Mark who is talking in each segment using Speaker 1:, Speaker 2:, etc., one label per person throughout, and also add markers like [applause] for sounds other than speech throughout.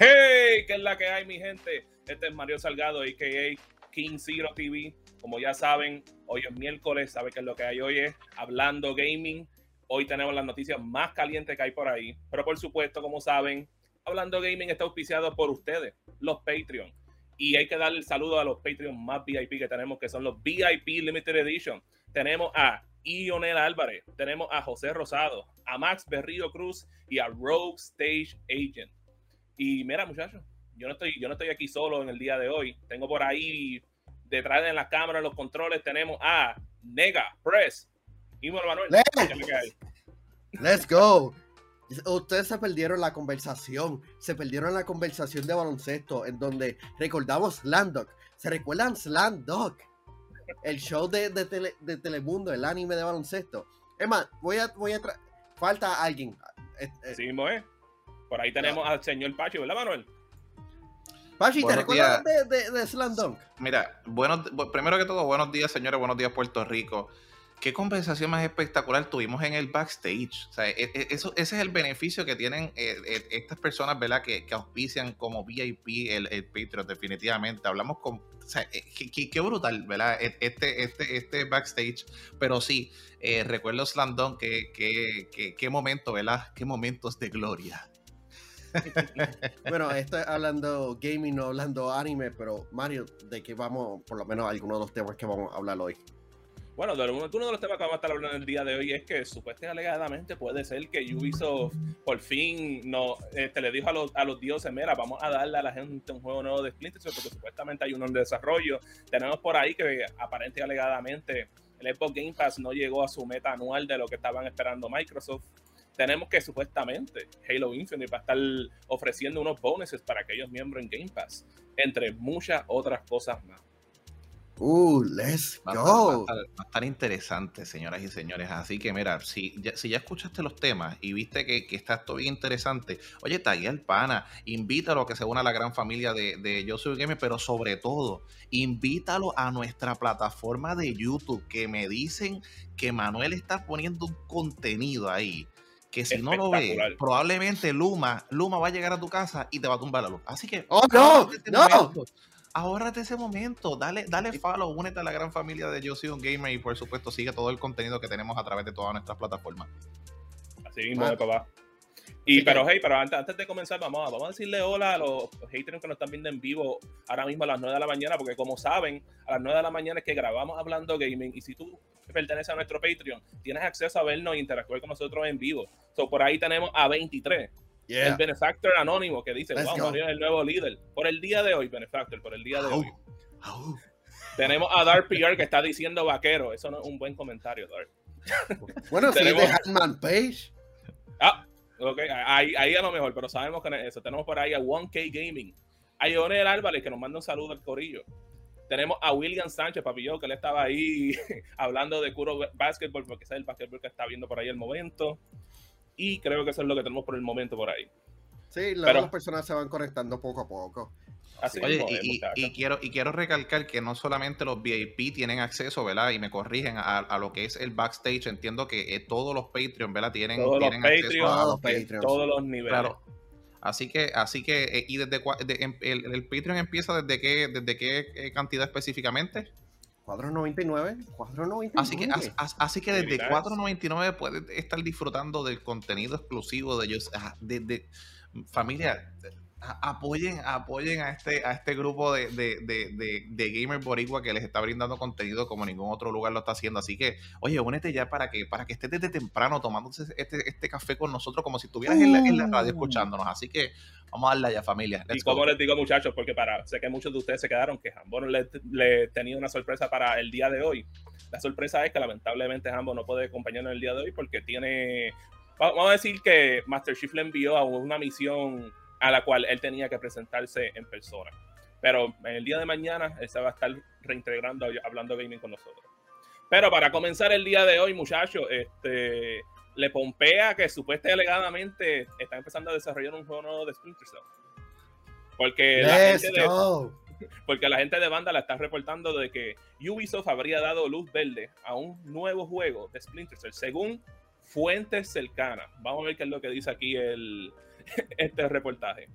Speaker 1: Hey, ¿qué es la que hay, mi gente? Este es Mario Salgado, a.k.a. King Zero TV. Como ya saben, hoy es miércoles, ¿sabe qué es lo que hay hoy? Es Hablando Gaming. Hoy tenemos las noticias más calientes que hay por ahí. Pero por supuesto, como saben, Hablando Gaming está auspiciado por ustedes, los Patreon. Y hay que darle el saludo a los Patreon más VIP que tenemos, que son los VIP Limited Edition. Tenemos a Ionel Álvarez, tenemos a José Rosado, a Max Berrío Cruz y a Rogue Stage Agent. Y mira, muchachos, yo no estoy, yo no estoy aquí solo en el día de hoy. Tengo por ahí detrás de la cámara, los controles, tenemos a Nega Press. Y Manuel,
Speaker 2: Let's go. Ustedes se perdieron la conversación, se perdieron la conversación de baloncesto en donde recordamos Slamdog. ¿Se recuerdan Slamdog? El show de, de, Telemundo, el anime de baloncesto. Es más, voy a, voy a falta alguien.
Speaker 1: Eh, eh, sí, Moe. Por ahí tenemos al señor Pachi, ¿verdad, Manuel?
Speaker 2: Pachi, ¿te recuerdas de, de, Slam Dunk?
Speaker 3: Mira, bueno, primero que todo, buenos días, señores, buenos días, Puerto Rico. Qué conversación más espectacular tuvimos en el backstage. O sea, e, e, eso, ese es el beneficio que tienen eh, eh, estas personas, ¿verdad? Que, que, auspician como VIP el, el Patreon, definitivamente. Hablamos con. O sea, eh, qué, brutal, ¿verdad? E, este, este, este backstage. Pero sí, recuerdo Slandon, que, que, qué momento, ¿verdad? Qué momentos de gloria. [laughs]
Speaker 2: bueno, estoy hablando gaming, no hablando anime, pero Mario, ¿de qué vamos, por lo menos algunos de los temas que vamos a hablar hoy?
Speaker 1: Bueno, uno de los temas que vamos a estar hablando el día de hoy es que supuestamente alegadamente puede ser que Ubisoft por fin no, este, le dijo a los, a los dioses, mira, vamos a darle a la gente un juego nuevo de Splinter Cell porque supuestamente hay uno en desarrollo. Tenemos por ahí que aparentemente alegadamente el Xbox Game Pass no llegó a su meta anual de lo que estaban esperando Microsoft tenemos que supuestamente Halo Infinite va a estar ofreciendo unos bonuses para aquellos miembros en Game Pass, entre muchas otras cosas más.
Speaker 2: Uh, let's go.
Speaker 3: Va, a estar, interesante, señoras y señores. Así que, mira, si ya, si ya escuchaste los temas y viste que, está todo bien interesante, oye, tagué al pana, invítalo a que se una a la gran familia de, de Yo Soy Gamer, pero sobre todo, invítalo a nuestra plataforma de YouTube, que me dicen que Manuel está poniendo un contenido ahí que si no lo ves, probablemente Luma, Luma va a llegar a tu casa y te va a tumbar la luz. Así que,
Speaker 2: oh, no, no.
Speaker 3: ahórrate ese momento, dale, dale follow, únete a la gran familia de Yo Soy un Gamer y por supuesto sigue todo el contenido que tenemos a través de todas nuestras plataformas.
Speaker 1: Así mismo, ah. papá. Y, pero, hey, pero antes, antes, de comenzar, vamos a, vamos a decirle hola a los haters que nos están viendo en vivo ahora mismo a las 9 de la mañana, porque como saben, a las 9 de la mañana es que grabamos hablando gaming. Y si tú perteneces a nuestro Patreon, tienes acceso a vernos e interactuar con nosotros en vivo. So, por ahí tenemos a 23. El Benefactor Anónimo que dice, vamos wow, Mario es el nuevo líder. Por el día de hoy, Benefactor, por el día de hoy. Tenemos a Dark PR que está diciendo vaquero. Eso no es un buen comentario, Dark.
Speaker 2: Bueno, si de Hatman Page.
Speaker 1: Ah, ok, ahí, ahí, a lo mejor, pero sabemos que eso. Tenemos por ahí a 1K Gaming. A Ionel Álvarez que nos manda un saludo al corillo. Tenemos a William Sánchez, papillo, que él estaba ahí [laughs] hablando de Kuro Basketball, porque es el basketball que está viendo por ahí el momento. Y creo que eso es lo que tenemos por el momento por ahí.
Speaker 2: Sí, las personas se van conectando poco a poco.
Speaker 3: Así Oye, y, quiero, y quiero recalcar que no solamente los VIP tienen acceso, ¿verdad? Y me corrigen a, lo que es el backstage. Entiendo que eh, todos los Patreon, ¿verdad? Tienen,
Speaker 1: todos
Speaker 3: tienen
Speaker 1: los acceso a los Patreons. Todos los niveles. Claro,
Speaker 3: Así que, así que, eh, y desde em, el, el, Patreon empieza desde qué, desde qué eh, cantidad específicamente?
Speaker 2: 4.99, 4.99.
Speaker 3: Así que, así, que desde 4.99 puedes estar disfrutando del contenido exclusivo de ellos. De, de, familia, apoyen, apoyen a este, a este grupo de, de, de, de, gamer boricua que les está brindando contenido como ningún otro lugar lo está haciendo. Así que, oye, únete ya para que, para que estés desde temprano tomándose este, este café con nosotros como si estuvieras en, la, radio uh. escuchándonos. Así que vamos a darle ya, familia.
Speaker 1: y como les digo, muchachos, porque para, sé que muchos de ustedes se quedaron que Hambo le, le tenía una sorpresa para el día de hoy. La sorpresa es que lamentablemente Hambo no puede acompañarnos el día de hoy porque tiene. Vamos a decir que Master Chief le envió a una misión a la cual él tenía que presentarse en persona. Pero en el día de mañana él se va a estar reintegrando, hablando gaming con nosotros. Pero para comenzar el día de hoy, muchachos, este, le pompea que supuestamente alegadamente está empezando a desarrollar un juego nuevo de Splinter Cell. Porque la, gente de, [laughs] porque la gente de banda la está reportando de que Ubisoft habría dado luz verde a un nuevo juego de Splinter Cell, según fuentes cercanas. Vamos a ver qué es lo que dice aquí el, este reportaje.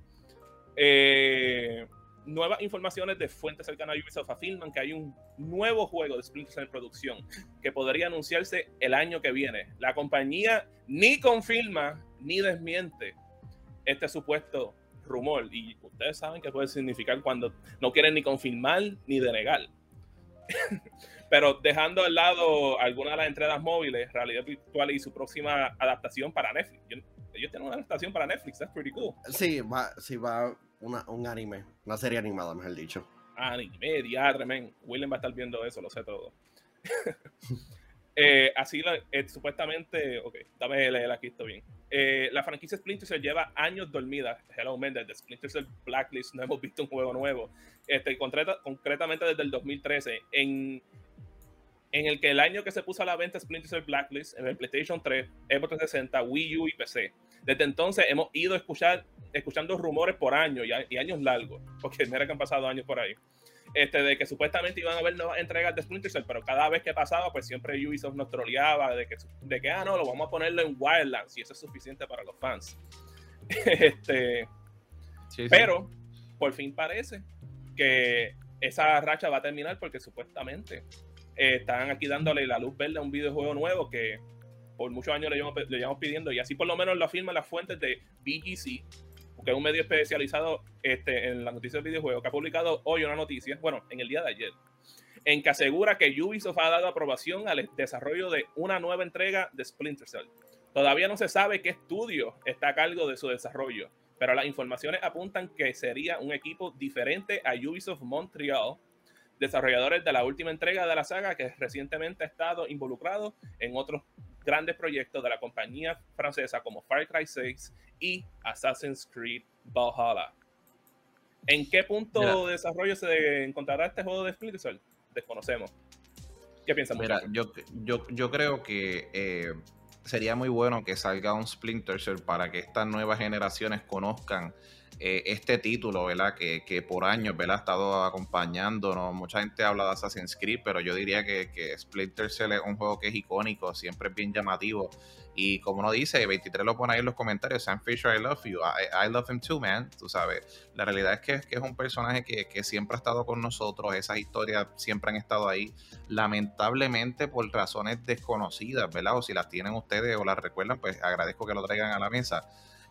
Speaker 1: Eh, nuevas informaciones de fuentes cercanas a Ubisoft afirman que hay un nuevo juego de Splinter Cell en producción que podría anunciarse el año que viene. La compañía ni confirma ni desmiente este supuesto rumor y ustedes saben qué puede significar cuando no quieren ni confirmar ni denegar. [laughs] Pero dejando al lado algunas de las entradas móviles, realidad virtual y su próxima adaptación para Netflix. Ellos tienen una adaptación para Netflix, that's pretty cool.
Speaker 2: Sí, va, sí, va un anime, una serie animada, mejor dicho.
Speaker 1: Anime, diadre, men. William va a estar viendo eso, lo sé todo. [laughs] Eh, así, eh, supuestamente, ok, dame leer aquí, esto bien. Eh, la franquicia Splinter Cell lleva años dormida. Hello, man, desde Splinter Cell Blacklist no hemos visto un juego nuevo. Este, concretamente desde el 2013, en, en el que el año que se puso a la venta Splinter Cell Blacklist en el PlayStation 3, Xbox 360, Wii U y PC. Desde entonces hemos ido escuchar escuchando rumores por años y, años largos, porque mira que han pasado años por ahí, este, de que supuestamente iban a haber nuevas entregas de Splinter Cell, pero cada vez que pasaba, pues siempre Ubisoft nos troleaba de que, de que ah, no, lo vamos a ponerlo en Wildlands y eso es suficiente para los fans. [laughs] este, Pero, por fin parece que esa racha va a terminar porque supuestamente están aquí dándole la luz verde a un videojuego nuevo que por muchos años le llevamos, pidiendo y así por lo menos lo afirman las fuentes de BGC, que es un medio especializado este, en la noticia del videojuego, que ha publicado hoy una noticia, bueno, en el día de ayer, en que asegura que Ubisoft ha dado aprobación al desarrollo de una nueva entrega de Splinter Cell. Todavía no se sabe qué estudio está a cargo de su desarrollo, pero las informaciones apuntan que sería un equipo diferente a Ubisoft Montreal, desarrolladores de la última entrega de la saga que recientemente ha estado involucrado en otros grandes proyectos de la compañía francesa como Far Cry 6 y Assassin's Creed Valhalla. ¿En qué punto de desarrollo se encontrará este juego de Splinter? Desconocemos. ¿Qué piensan?
Speaker 3: Mira, yo, yo, yo, creo que eh, sería muy bueno que salga un Splinter Cell para que estas nuevas generaciones conozcan eh, este título, ¿verdad? Que, que, por años, ¿verdad? Ha estado acompañándonos. Mucha gente habla de Assassin's Creed, pero yo diría que, que Splinter Cell es un juego que es icónico, siempre es bien llamativo. Y como uno dice, 23 lo pone ahí en los comentarios, Sam Fisher, I love you. I, love him too, man. Tú sabes. La realidad es que, es un personaje que, que, siempre ha estado con nosotros. Esas historias siempre han estado ahí. Lamentablemente, por razones desconocidas, ¿verdad? O si las tienen ustedes o las recuerdan, pues agradezco que lo traigan a la mesa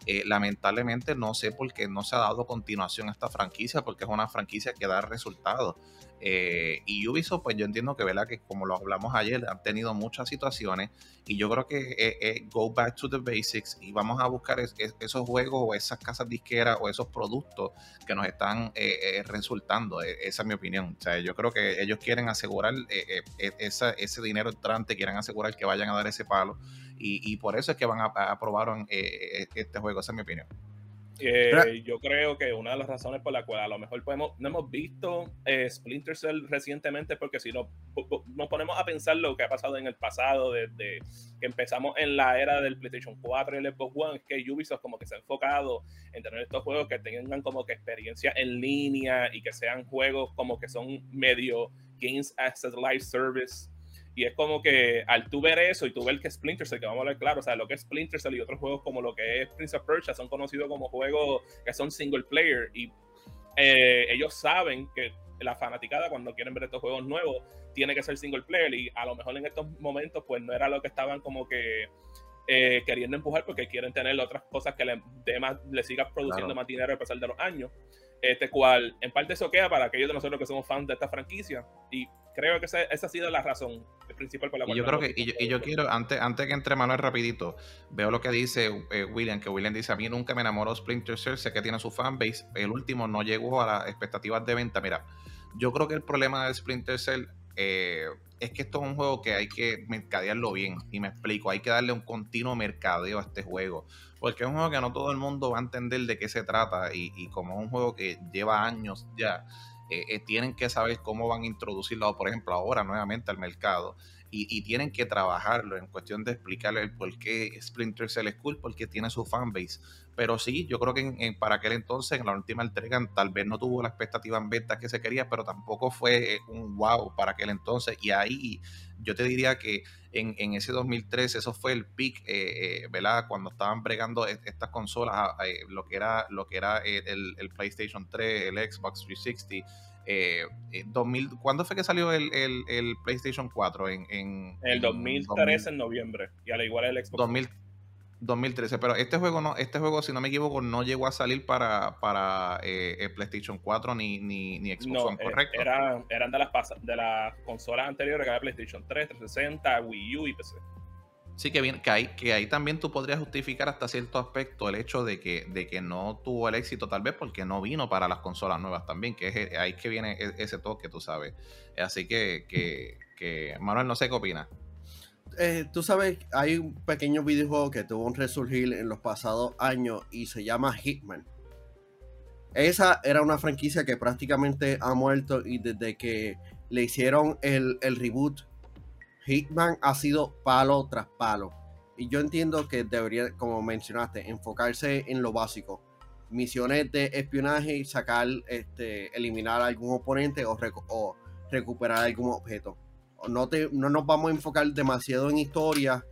Speaker 3: eh, lamentablemente no sé por qué no se ha dado continuación a esta franquicia, porque es una franquicia que da resultados. Eh, y Ubisoft, pues yo entiendo que, ¿verdad? Que como lo hablamos ayer, han tenido muchas situaciones y yo creo que eh, go back to the basics y vamos a buscar esos juegos o esas casas disqueras o esos productos que nos están resultando. esa es mi opinión. O sea, yo creo que ellos quieren asegurar ese dinero entrante, quieren asegurar que vayan a dar ese palo y, por eso es que van a, aprobar eh, este juego, esa es mi opinión.
Speaker 1: Eh, yo creo que una de las razones por la cual a lo mejor podemos, no hemos visto eh, Splinter Cell recientemente, porque si no nos ponemos a pensar lo que ha pasado en el pasado, desde que empezamos en la era del PlayStation 4 y el Xbox One, es que Ubisoft como que se ha enfocado en tener estos juegos que tengan como que experiencia en línea y que sean juegos como que son medio Games as a Live Service y es como que al tú ver eso y tú ver que Splinter Cell, que vamos a ver claro, o sea, lo que es Splinter Cell y otros juegos como lo que es Prince of Persia son conocidos como juegos que son single player y eh, ellos saben que la fanaticada cuando quieren ver estos juegos nuevos tiene que ser single player y a lo mejor en estos momentos pues no era lo que estaban como que eh, queriendo empujar porque quieren tener otras cosas que le, le siga produciendo más dinero a pesar de los años. Este cual en parte eso queda para aquellos de nosotros que somos fans de esta franquicia y creo que esa, esa ha sido la razón principal por la
Speaker 3: cual. Y yo creo que, y yo, quiero, antes, antes que entre Manuel rapidito, veo lo que dice eh, William, que William dice, a mí nunca me enamoró Splinter Cell, sé que tiene su fanbase, el último no llegó a las expectativas de venta. Mira, yo creo que el problema de Splinter Cell eh, es que esto es un juego que hay que mercadearlo bien, y me explico, hay que darle un continuo mercadeo a este juego, porque es un juego que no todo el mundo va a entender de qué se trata, y, y como es un juego que lleva años ya, eh, eh, tienen que saber cómo van a introducirlo, por ejemplo, ahora nuevamente al mercado. Y, tienen que trabajarlo en cuestión de explicarle el por qué Splinter Cell es cool, porque tiene su fanbase. Pero sí, yo creo que para aquel entonces, en la última entrega, tal vez no tuvo la expectativa en ventas que se quería, pero tampoco fue un wow para aquel entonces. Y ahí yo te diría que en, ese 2013 eso fue el peak, eh, eh, ¿verdad? Cuando estaban bregando e, estas consolas, eh, lo que era, lo que era el, el PlayStation 3, el Xbox 360 eh, 2000, ¿Cuándo fue que salió el, el, PlayStation 4? En, en,
Speaker 1: el 2013 en noviembre. Y al igual el Xbox.
Speaker 3: 2013, pero este juego no, este juego, si no me equivoco, no llegó a salir para, para eh, el PlayStation 4 ni, ni, ni Xbox One,
Speaker 1: eh,
Speaker 3: ¿correcto?
Speaker 1: eran de las de las consolas anteriores que era PlayStation 3, 360, Wii U y PC.
Speaker 3: Sí, que, bien, que, ahí, que ahí también tú podrías justificar hasta cierto aspecto el hecho de que, de que no tuvo el éxito, tal vez porque no vino para las consolas nuevas también, que es eh, ahí que viene e, ese toque, tú sabes. Así que, que, Manuel, no sé qué opina.
Speaker 2: Eh, tú sabes, hay un pequeño videojuego que tuvo un resurgir en los pasados años y se llama Hitman. Esa era una franquicia que prácticamente ha muerto y desde que le hicieron el, el reboot Hitman ha sido palo tras palo. Y yo entiendo que debería, como mencionaste, enfocarse en lo básico. Misiones de espionaje, sacar, este, eliminar algún oponente o, recuperar algún objeto. No, te, no nos vamos a enfocar demasiado en historia.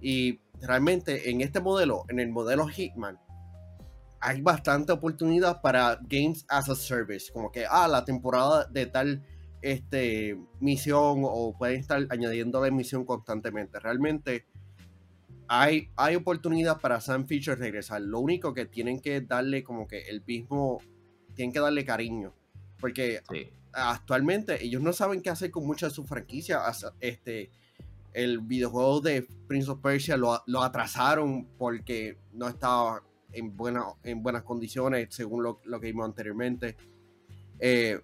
Speaker 2: Y realmente en este modelo, en el modelo Hitman, hay bastante oportunidad para Games as a Service. Como que, ah, la temporada de tal este, misión o pueden estar añadiendo la misión constantemente. Realmente hay, hay oportunidad para Sam Fisher regresar. Lo único que tienen que darle como que el mismo, tienen que darle cariño. Porque actualmente ellos no saben qué hacer con muchas de sus franquicias. Este, el videojuego de Prince of Persia lo, lo atrasaron porque no estaba en, buena, en buenas condiciones, según lo, lo que vimos anteriormente. Eh,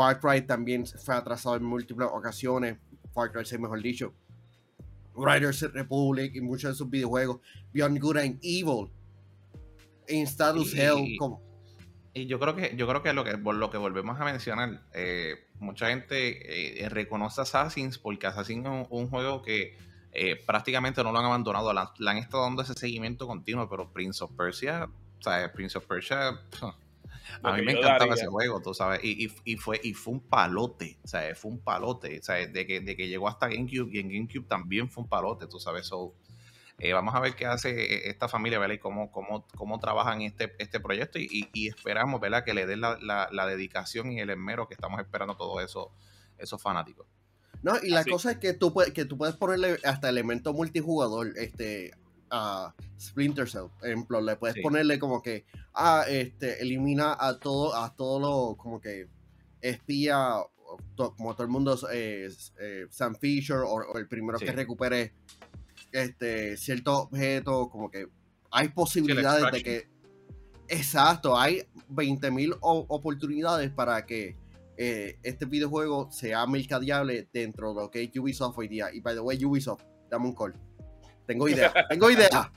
Speaker 2: Far Cry también fue atrasado en múltiples ocasiones. Far Cry 6, mejor dicho. Riders Republic y muchos de sus videojuegos. Beyond Good and Evil. En Status Hell.
Speaker 3: Y yo creo que, yo creo que lo que, lo que volvemos a mencionar, eh, mucha gente eh, reconoce Assassin's porque Assassin's es un, juego que eh, prácticamente no lo han abandonado, le han estado dando ese seguimiento continuo, pero Prince of Persia, o sea, Prince of Persia, a mí me encantaba ese juego, tú sabes, y, fue, y fue un palote, o sea, fue un palote, o sea, de que, de que llegó hasta GameCube y en GameCube también fue un palote, tú sabes, so, eh, vamos a ver qué hace eh, esta familia, ¿verdad? Y cómo, cómo, cómo trabajan este, este proyecto y, esperamos, ¿verdad? Que le den la, dedicación y el esmero que estamos esperando todos eso, esos fanáticos.
Speaker 2: No, y la cosa es que tú, puedes, que tú puedes ponerle hasta elemento multijugador, este, a Splinter Cell. Por ejemplo, le puedes ponerle como que, ah, este, elimina a todo, a todo lo, como que espía, como todo el mundo, es eh, Sam Fisher, o, el primero que recupere este cierto objeto, como que hay posibilidades de que, exacto, hay 20.000 oportunidades para que eh, este videojuego sea mercadeable dentro de lo que es Ubisoft hoy día. Y by the way, Ubisoft, dame un call. Tengo idea, tengo idea.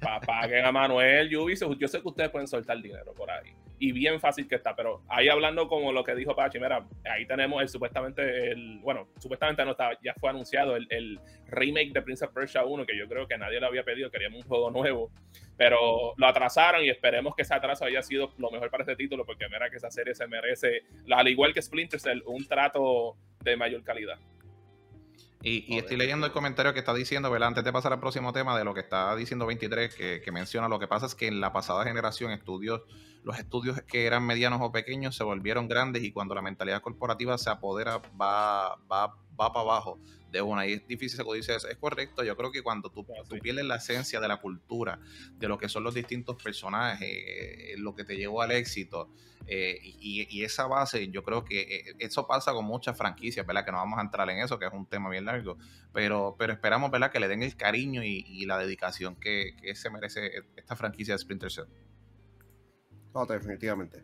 Speaker 2: [laughs]
Speaker 1: Paguen a Manuel, Ubisoft. Yo sé que ustedes pueden soltar dinero por ahí. Y bien fácil que está, pero ahí hablando como lo que dijo Pachi, mira, ahí tenemos el supuestamente, el, bueno, supuestamente no está, ya fue anunciado el, remake de Prince of Persia 1, que yo creo que nadie lo había pedido, queríamos un juego nuevo, pero lo atrasaron y esperemos que ese atraso haya sido lo mejor para este título, porque mira que esa serie se merece, al igual que Splinter Cell, un trato de mayor calidad.
Speaker 3: Y, estoy leyendo el comentario que está diciendo, ¿verdad? Antes de pasar al próximo tema de lo que está diciendo 23, que, menciona lo que pasa es que en la pasada generación estudios, los estudios que eran medianos o pequeños se volvieron grandes y cuando la mentalidad corporativa se apodera va, va, va para abajo de una. Y es difícil sacudirse eso. Es correcto. Yo creo que cuando tú, tú, pierdes la esencia de la cultura, de lo que son los distintos personajes, eh, lo que te llevó al éxito, eh, y, esa base, yo creo que eh, eso pasa con muchas franquicias, ¿verdad? Que no vamos a entrar en eso, que es un tema bien largo. Pero, pero esperamos, ¿verdad? Que le den el cariño y, la dedicación que, se merece esta franquicia de Splinter Cell.
Speaker 2: No, definitivamente.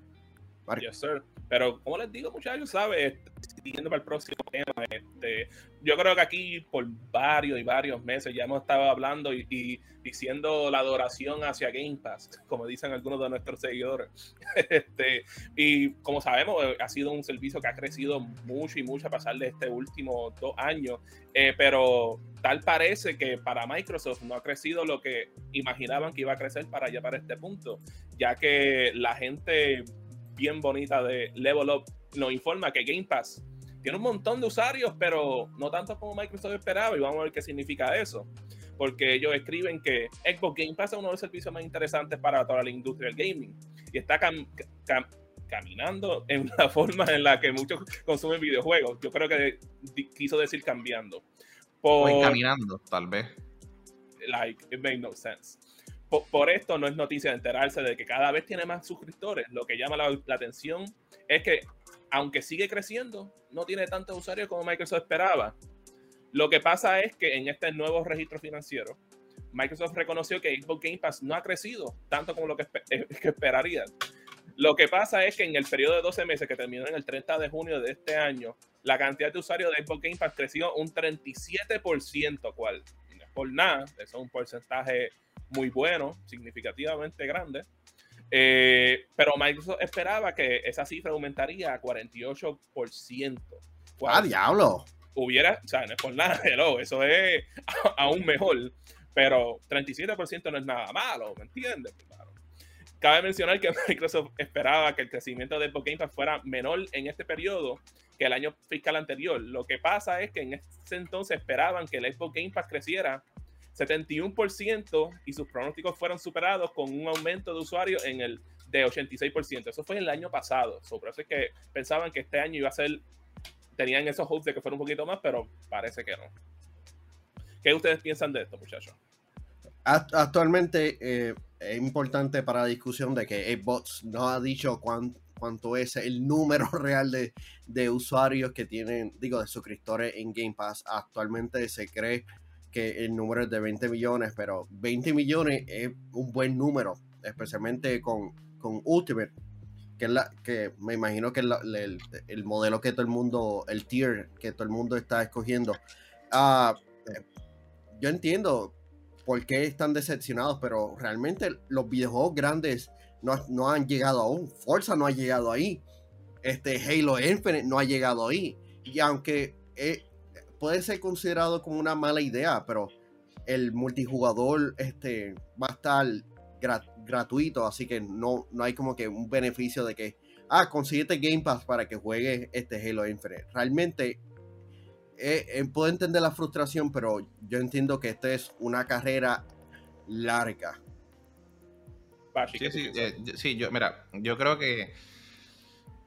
Speaker 1: Yes, sir. Pero como les digo, muchachos, ¿sabes? Siguiendo para el próximo tema, este, yo creo que aquí por varios y varios meses ya hemos estado hablando y, diciendo la adoración hacia Game Pass, como dicen algunos de nuestros seguidores. [laughs] Este, y como sabemos, eh, ha sido un servicio que ha crecido mucho y mucho a pasar de este último dos años, eh, pero tal parece que para Microsoft no ha crecido lo que imaginaban que iba a crecer para llegar a este punto, ya que la gente bien bonita de Level Up nos informa que Game Pass tiene un montón de usuarios, pero no tanto como Microsoft esperaba y vamos a ver qué significa eso. Porque ellos escriben que Xbox Game Pass es uno de los servicios más interesantes para toda la industria del gaming y está caminando en la [laughs] forma en la que muchos consumen videojuegos. Yo creo que quiso decir cambiando.
Speaker 3: o caminando, tal vez.
Speaker 1: Like, it made no sense por, esto no es noticia de enterarse de que cada vez tiene más suscriptores. Lo que llama la, atención es que, aunque sigue creciendo, no tiene tantos usuarios como Microsoft esperaba. Lo que pasa es que en este nuevo registro financiero, Microsoft reconoció que Xbox Game Pass no ha crecido tanto como lo que, eh, que. Lo que pasa es que en el periodo de 12 meses que terminó en el 30 de junio de este año, la cantidad de usuarios de Xbox Game Pass creció un 37%, cual no es por nada, eso es un porcentaje muy bueno, significativamente grande. Eh, pero Microsoft esperaba que esa cifra aumentaría a 48%.
Speaker 2: ¡Ah, diablo!
Speaker 1: Hubiera, o sea, no es por nada, [laughs] eso es aún mejor. Pero 37% no es nada malo, ¿me entiendes? Claro. Cabe mencionar que [laughs] Microsoft esperaba que el crecimiento de Xbox Game fuera menor en este periodo que el año fiscal anterior. Lo que pasa es que en ese entonces esperaban que el Xbox Game Pass creciera 71% y sus pronósticos fueron superados con un aumento de usuarios en el de 86%. Eso fue el año pasado. por eso es que pensaban que este año iba a ser, tenían esos hopes de que fuera un poquito más, pero parece que no. ¿Qué ustedes piensan de esto, muchachos?
Speaker 2: Actualmente eh, es importante para la discusión de que Xbox no ha dicho cuánto es el número [laughs] real de, de, usuarios que tienen, digo, de suscriptores en Game Pass. Actualmente se cree que el número es de 20 millones, pero 20 millones es un buen número, especialmente con, con Ultimate, que es la que me imagino que es el, modelo que todo el mundo, el tier que todo el mundo está escogiendo. Eh, yo entiendo por qué están decepcionados, pero realmente los videojuegos grandes no, han llegado aún. Forza no ha llegado ahí. Este Halo Infinite no ha llegado ahí. Y aunque eh, puede ser considerado como una mala idea, pero el multijugador este, va a estar gratuito, así que no, no hay como que un beneficio de que, ah, consíguete Game Pass para que juegue este Halo Infinite. Realmente eh, eh, puedo entender la frustración, pero yo entiendo que esta es una carrera larga.
Speaker 3: Sí, sí, eh, sí, yo, mira, yo creo que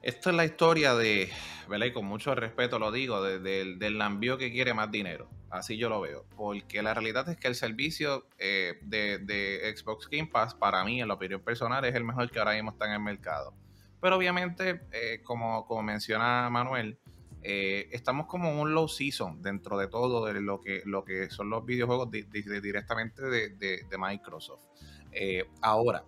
Speaker 3: esto es la historia de, ¿verdad? Y con mucho respeto lo digo, del lambio que quiere más dinero. Así yo lo veo. Porque la realidad es que el servicio eh, de, Xbox Game Pass, para mí, en la opinión personal, es el mejor que ahora mismo está en el mercado. Pero obviamente, eh, como, como menciona Manuel, eh, estamos como en un low season dentro de todo de lo que, lo que son los videojuegos directamente de, Microsoft. ahora,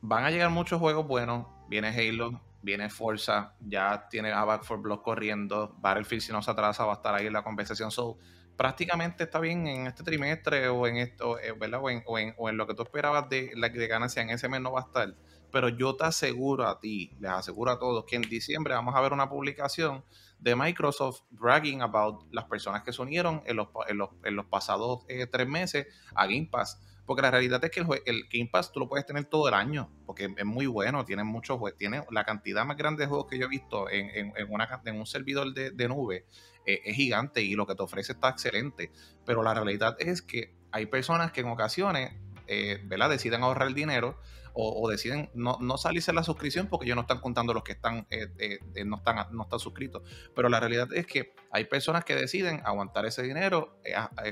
Speaker 3: van a llegar muchos juegos buenos. Viene Halo, viene Forza, ya tiene a Back for Block corriendo, Battlefield si no se atrasa va a estar ahí en la conversación. So, prácticamente está bien en este trimestre o en esto, eh, ¿verdad? O en, o, en, lo que tú esperabas de, de ganancia en ese mes no va a estar. Pero yo te aseguro a ti, les aseguro a todos que en diciembre vamos a ver una publicación de Microsoft bragging about las personas que se unieron en los, en los, pasados eh, tres meses a Game Pass porque la realidad es que el, el, Game Pass tú lo puedes tener todo el año, porque es muy bueno, tiene muchos juegos, tiene la cantidad más grande de juegos que yo he visto en, en, una, en un servidor de, de nube, eh, es gigante y lo que te ofrece está excelente. Pero la realidad es que hay personas que en ocasiones, eh, ¿verdad? Deciden ahorrar el dinero o, deciden no, no, salirse la suscripción porque ellos no están contando los que están, eh, eh, no, están, no están suscritos. Pero la realidad es que hay personas que deciden aguantar ese dinero,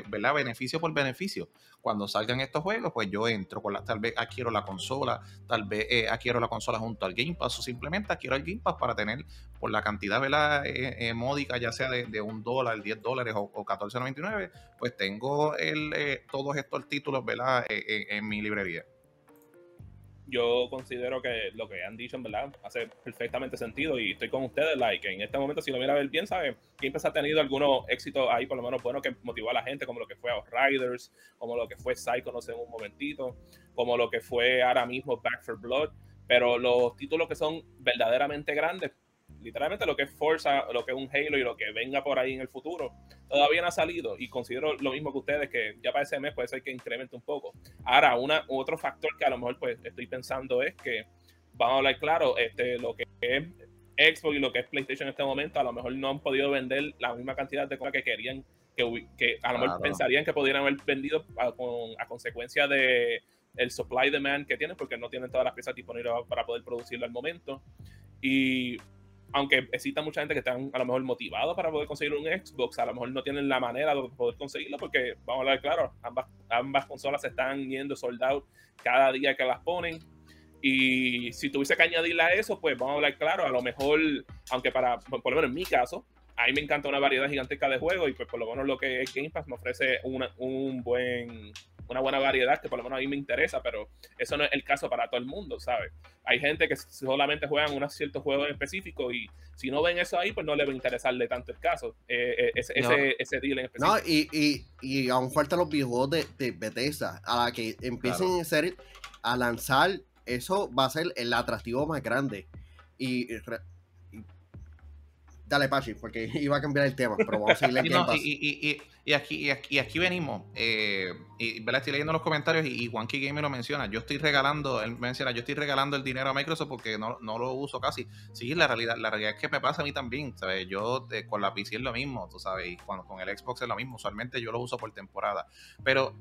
Speaker 3: ¿verdad? Beneficio por beneficio. Cuando salgan estos juegos, pues yo entro, con la, tal vez adquiero la consola, tal vez adquiero la consola junto al Game Pass o simplemente adquiero el Game Pass para tener por la cantidad ¿verdad? módica, ya sea de, un dólar, 10 dólares o, o 14.99, pues tengo el, todos estos títulos ¿verdad? en mi librería.
Speaker 1: Yo considero que lo que han dicho en verdad hace perfectamente sentido y estoy con ustedes, like, en este momento si lo mira a ver bien, ¿saben? Ha tenido algunos éxitos ahí por lo menos bueno que motivó a la gente, como lo que fue Outriders, como lo que fue Psycho, no sé, en un momentito, como lo que fue ahora mismo Back for Blood, pero los títulos que son verdaderamente grandes, literalmente lo que es Forza, lo que es un Halo y lo que venga por ahí en el futuro, todavía no ha salido y considero lo mismo que ustedes, que ya para ese mes puede ser que incremente un poco. Ahora, una, otro factor que a lo mejor pues estoy pensando es que, vamos a hablar claro, este, lo que es Xbox y lo que es PlayStation en este momento, a lo mejor no han podido vender la misma cantidad de cosas que querían, que, que a lo mejor pensarían que pudieran haber vendido a, con, a consecuencia de el supply demand que tienen, porque no tienen todas las piezas disponibles para poder producirlo al momento. Y aunque exista mucha gente que están a lo mejor motivados para poder conseguir un Xbox, a lo mejor no tienen la manera de poder conseguirlo porque, vamos a hablar claro, ambas, consolas se están yendo sold out cada día que las ponen. Y si tuviese que añadirle a eso, pues vamos a hablar claro, a lo mejor, aunque para, por lo menos en mi caso, a mí me encanta una variedad gigantesca de juegos y pues por lo menos lo que es Game Pass me ofrece una, un buen una buena variedad que por lo menos a mí me interesa, pero eso no es el caso para todo el mundo, ¿sabes? Hay gente que solamente juegan unos ciertos juegos específicos y si no ven eso ahí, pues no le va a interesarle tanto el caso, eh, eh, ese, ese, deal en específico.
Speaker 2: No, y, y, y aún faltan los videojuegos de, de Bethesda, a la que empiecen a, ser, a lanzar, eso va a ser el atractivo más grande. Y Dale, Pachi, porque [laughs] iba a cambiar el tema, pero vamos a seguir [laughs]
Speaker 3: no, y, y, aquí, y, aquí, venimos. Eh, y, Estoy leyendo los comentarios y, Juanqui Game lo menciona. Yo estoy regalando, él menciona, yo estoy regalando el dinero a Microsoft porque no, no lo uso casi. Sí, la realidad, la realidad es que me pasa a mí también, ¿sabes? Yo eh, con la PC es lo mismo, tú sabes, y cuando con el Xbox es lo mismo. Usualmente yo lo uso por temporada. Pero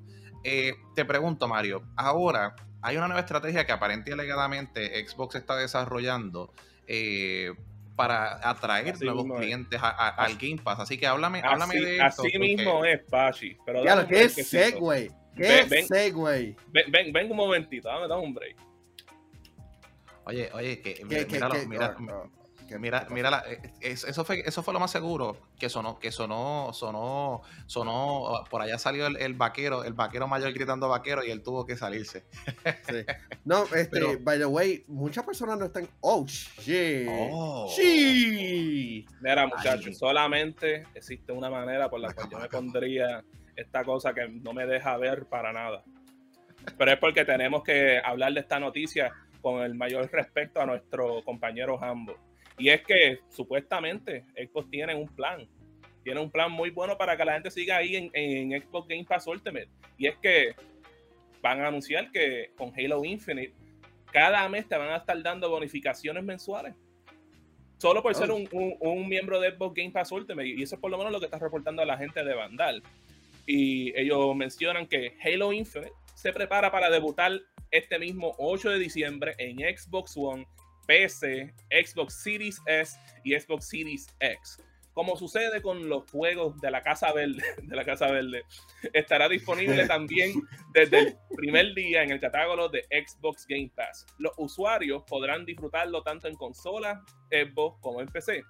Speaker 3: eh, te pregunto, Mario, ahora hay una nueva estrategia que aparentemente alegadamente Xbox está desarrollando. Eh, para atraer nuevos clientes al Game Pass. Así que háblame, háblame de
Speaker 1: eso. Así mismo es, Pachi.
Speaker 2: Pero ya, ¿qué segue? ¿Qué ven, segue?
Speaker 1: Ven, ven, un momentito, dame, dame un break.
Speaker 3: Oye, oye, que, ¿Qué, mira, mira, eh, eso fue eso fue lo más seguro que sonó que sonó sonó sonó por allá salió el, vaquero el vaquero mayor gritando vaquero y él tuvo que salirse.
Speaker 2: No este by the way muchas personas no están oh shit. Oh. sí.
Speaker 1: Mira muchachos solamente existe una manera por la cual yo me pondría esta cosa que no me deja ver para nada. Pero es porque tenemos que hablar de esta noticia con el mayor respeto a nuestro compañero Hambo y es que supuestamente Xbox tiene un plan. Tiene un plan muy bueno para que la gente siga ahí en, en Xbox Game Pass Ultimate. Y es que van a anunciar que con Halo Infinite cada mes te van a estar dando bonificaciones mensuales. Solo por ser oh. un, un, miembro de Xbox Game Pass Ultimate. Y eso es por lo menos lo que está reportando la gente de Vandal. Y ellos mencionan que Halo Infinite se prepara para debutar este mismo 8 de diciembre en Xbox One PC, Xbox Series S y Xbox Series X. Como sucede con los juegos de la Casa Verde, [laughs] de la Casa Verde, estará disponible [laughs] también desde el primer día en el catálogo de Xbox Game Pass. Los usuarios podrán disfrutarlo tanto en consola, Xbox como en PC.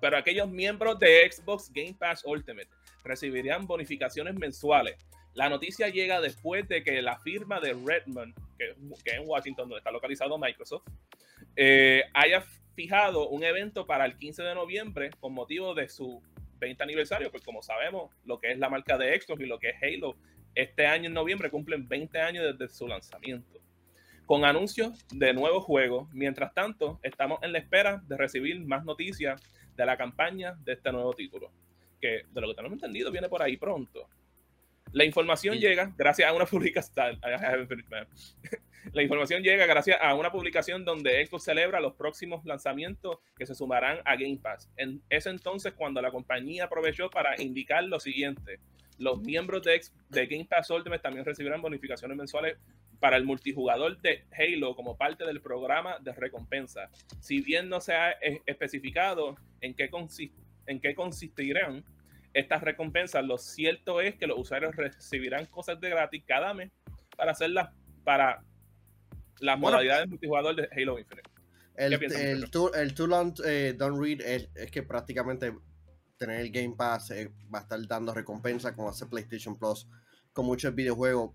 Speaker 1: Pero aquellos miembros de Xbox Game Pass Ultimate recibirán bonificaciones mensuales. La noticia llega después de que la firma de Redmond, que, que es en Washington, donde está localizado Microsoft, eh, haya fijado un evento para el 15 de noviembre con motivo de su 20 aniversario, pues como sabemos, lo que es la marca de Xbox y lo que es Halo, este año en noviembre cumplen 20 años desde su lanzamiento. Con anuncios de nuevos juegos, mientras tanto, estamos en la espera de recibir más noticias de la campaña de este nuevo título, que de lo que tenemos entendido viene por ahí pronto. La información llega gracias a una publicación. [laughs] La información llega gracias a una publicación donde Xbox celebra los próximos lanzamientos que se sumarán a Game Pass. En ese entonces cuando la compañía aprovechó para indicar lo siguiente. Los miembros de, de Game Pass Ultimate también recibirán bonificaciones mensuales para el multijugador de Halo como parte del programa de recompensa. Si bien no se ha especificado en qué, en qué consistirán estas recompensas, lo cierto es que los usuarios recibirán cosas de gratis cada mes para hacerlas para las modalidades multijugador de Halo Infinite.
Speaker 2: El, el, too, el too long eh, don't read es, que prácticamente tener el Game Pass eh, va a estar dando recompensas como hace PlayStation Plus con muchos videojuegos.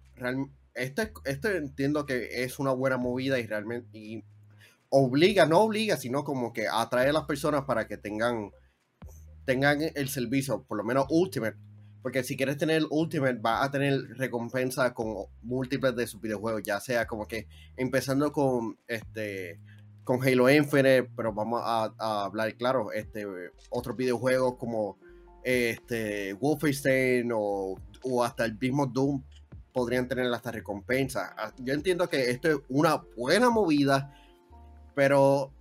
Speaker 2: esto, esto entiendo que es una buena movida y realmente y obliga, no obliga, sino como que atrae a las personas para que tengan, tengan el servicio, por lo menos Ultimate. Porque si quieres tener Ultimate, va a tener recompensa con múltiples de sus videojuegos, ya sea como que empezando con este con Halo Infinite, pero vamos a, hablar claro, este otros videojuegos como este Wolfenstein o, o hasta el mismo Doom podrían tener hasta recompensa. Ah, yo entiendo que esto es una buena movida pero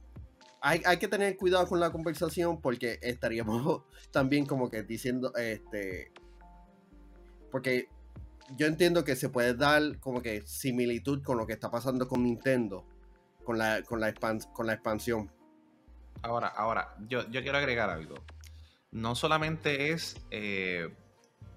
Speaker 2: hay, que tener cuidado con la conversación porque estaríamos [laughs] también como que diciendo, este, porque yo entiendo que se puede dar como que similitud con lo que está pasando con Nintendo, con la, con la, con la expansión.
Speaker 3: Ahora, ahora, yo, quiero agregar algo. No solamente es eh,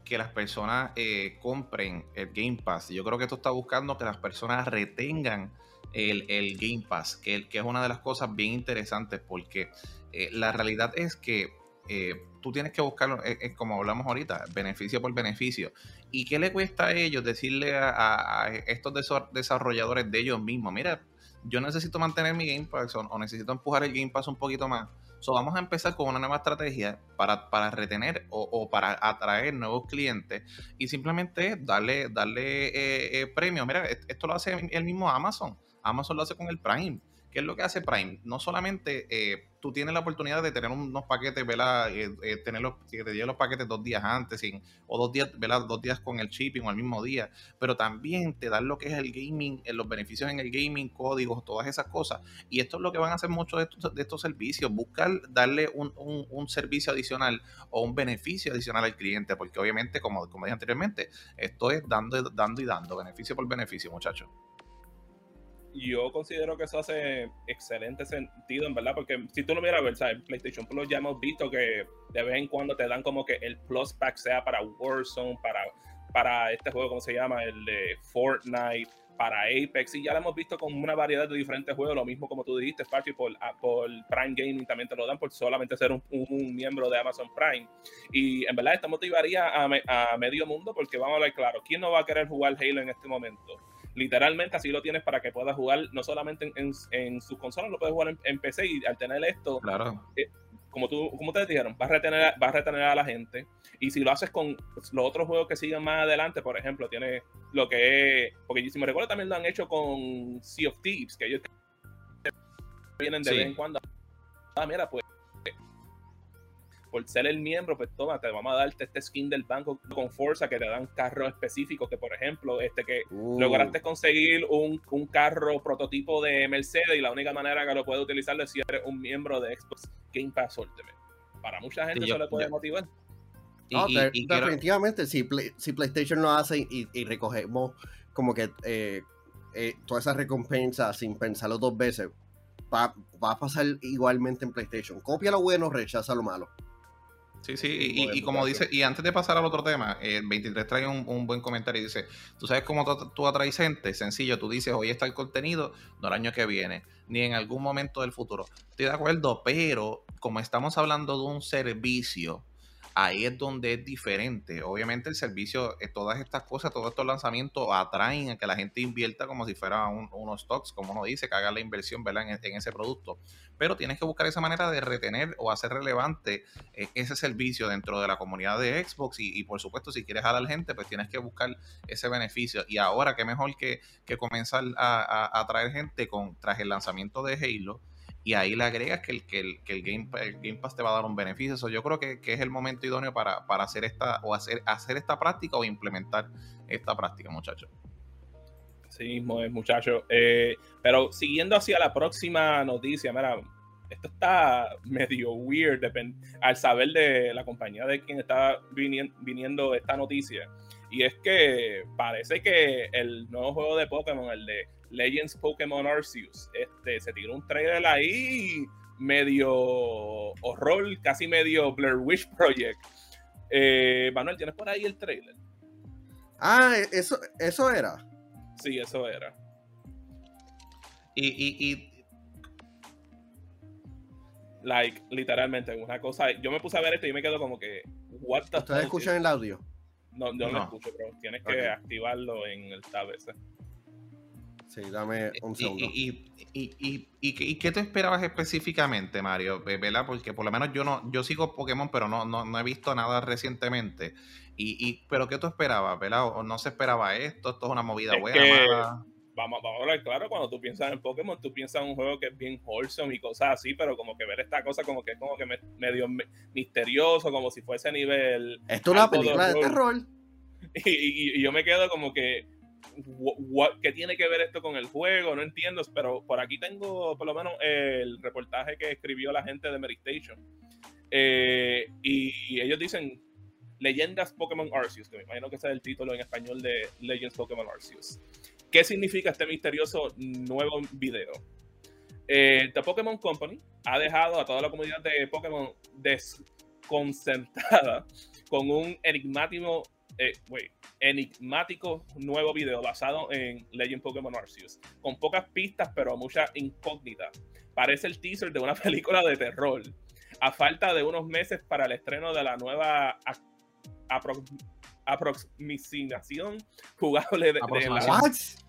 Speaker 3: que las personas eh, compren el Game Pass, yo creo que esto está buscando que las personas retengan el, Game Pass, que, es una de las cosas bien interesantes porque eh, la realidad es que eh, tú tienes que buscarlo, es, como hablamos ahorita, beneficio por beneficio. ¿Y qué le cuesta a ellos decirle a, estos desarrolladores de ellos mismos? Mira, yo necesito mantener mi Game Pass o, necesito empujar el Game Pass un poquito más. So, vamos a empezar con una nueva estrategia para, para retener o, para atraer nuevos clientes y simplemente darle, darle eh, premio. Mira, esto lo hace el mismo Amazon. Amazon lo hace con el Prime. ¿Qué es lo que hace Prime? No solamente eh, tú tienes la oportunidad de tener unos paquetes, ¿verdad? Eh, eh, tener los, que te lleven los paquetes dos días antes o dos días. Dos días con el shipping o el mismo día, pero también te dan lo que es el gaming, los beneficios en el gaming, códigos, todas esas cosas. Y esto es lo que van a hacer muchos de estos, servicios, buscar darle un, servicio adicional o un beneficio adicional al cliente, porque obviamente, como, como dije anteriormente, esto es dando, dando y dando, beneficio por beneficio, muchachos
Speaker 1: yo considero que eso hace excelente sentido, en verdad, porque si tú lo miras, ver, en PlayStation Plus ya hemos visto que de vez en cuando te dan como que el Plus Pack sea para Warzone, para, para este juego, ¿cómo se llama? El de Fortnite, para Apex, y ya lo hemos visto con una variedad de diferentes juegos, lo mismo como tú dijiste, Sparky, por, ah, por Prime Gaming también te lo dan por solamente ser un, miembro de Amazon Prime. Y en verdad esto motivaría a, a medio mundo porque vamos a ver claro, ¿quién no va a querer jugar Halo en este momento? Literalmente así lo tienes para que puedas jugar no solamente en, en, sus consolas, lo puedes jugar en, PC y al tener esto,
Speaker 3: claro.
Speaker 1: Eh, como tú, como te dijeron, vas a retener, vas a retener a la gente. Y si lo haces con los otros juegos que siguen más adelante, por ejemplo, tiene lo que es, porque si me recuerdo también lo han hecho con Sea of Thieves, que ellos vienen de vez en cuando. Ah, mira, pues por ser el miembro, pues toma, te vamos a darte este skin del banco con fuerza que te dan carros específicos, que por ejemplo, este que uh. lograste conseguir un, un, carro prototipo de Mercedes y la única manera que lo puedes utilizar es si eres un miembro de Xbox Game Pass Ultimate. Para mucha gente eso le puede motivar.
Speaker 2: definitivamente, si, si, PlayStation lo hace y, recogemos como que eh, eh, toda esa recompensa sin pensarlo dos veces, va, va, a pasar igualmente en PlayStation. Copia lo bueno, rechaza lo malo.
Speaker 3: Sí, sí, y, como dice, y antes de pasar al otro tema, el 23 trae un, buen comentario y dice, tú sabes cómo tú, atraes gente, sencillo, tú dices, hoy está el contenido, no el año que viene, ni en algún momento del futuro. Estoy de acuerdo, pero como estamos hablando de un servicio, ahí es donde es diferente. Obviamente el servicio, eh, todas estas cosas, todos estos lanzamientos atraen a que la gente invierta como si fuera unos stocks, como uno dice, que haga la inversión En, ese producto. Pero tienes que buscar esa manera de retener o hacer relevante eh, ese servicio dentro de la comunidad de Xbox y, por supuesto si quieres jalar gente, pues tienes que buscar ese beneficio. Y ahora, qué mejor que, que comenzar a, atraer gente con, tras el lanzamiento de Halo y ahí le agregas que el, que el, que el, Game, Game, Pass te va a dar un beneficio. Eso yo creo que, es el momento idóneo para, hacer esta o hacer, hacer esta práctica o implementar esta práctica, muchachos.
Speaker 1: Sí mismo es, muchachos. Eh, pero siguiendo hacia la próxima noticia, mira, esto está [laughs] medio weird al saber de la compañía de quien está viniendo esta noticia. Y es que parece que el nuevo juego de Pokémon, el de Legends Pokémon Arceus. Este, se tiró un trailer ahí medio horror, casi medio Blair Witch Project. Eh, Manuel, ¿tienes por ahí el trailer?
Speaker 2: Ah, eso, eso era.
Speaker 1: Sí, eso era.
Speaker 3: Y, y, y...
Speaker 1: Like, literalmente, una cosa. Yo me puse a ver esto y me quedo como que.
Speaker 2: What the ¿Ustedes escuchan el audio?
Speaker 1: No, yo no, lo escucho, pero tienes que activarlo en el tab ese.
Speaker 2: Sí, dame un segundo.
Speaker 3: ¿Y, y, y, qué te esperabas específicamente, Mario? ¿Verdad? Porque por lo menos yo no, yo sigo Pokémon, pero no, no, he visto nada recientemente. Y, pero ¿qué tú esperabas, verdad? ¿O no se esperaba esto? ¿Esto es una movida buena,
Speaker 1: Vamos, vamos a hablar claro, cuando tú piensas en Pokémon, tú piensas en un juego que es bien wholesome y cosas así, pero como que ver esta cosa como que es como que medio misterioso, como si fuese a nivel...
Speaker 2: Esto es una película de terror. [laughs]
Speaker 1: y, yo me quedo como que ¿qué tiene que ver esto con el juego? No entiendo, pero por aquí tengo por lo menos el reportaje que escribió la gente de Meditation. Eh, y ellos dicen Leyendas Pokémon Arceus, que me imagino que ese es el título en español de Legends Pokémon Arceus. ¿Qué significa este misterioso nuevo video? Eh, The Pokémon Company ha dejado a toda la comunidad de Pokémon desconcentrada con un enigmático eh, enigmático nuevo video basado en Legend Pokémon Arceus, con pocas pistas pero mucha incógnita. Parece el teaser de una [laughs] película de terror. A falta de unos meses para el estreno de la nueva aproximación jugable de, la...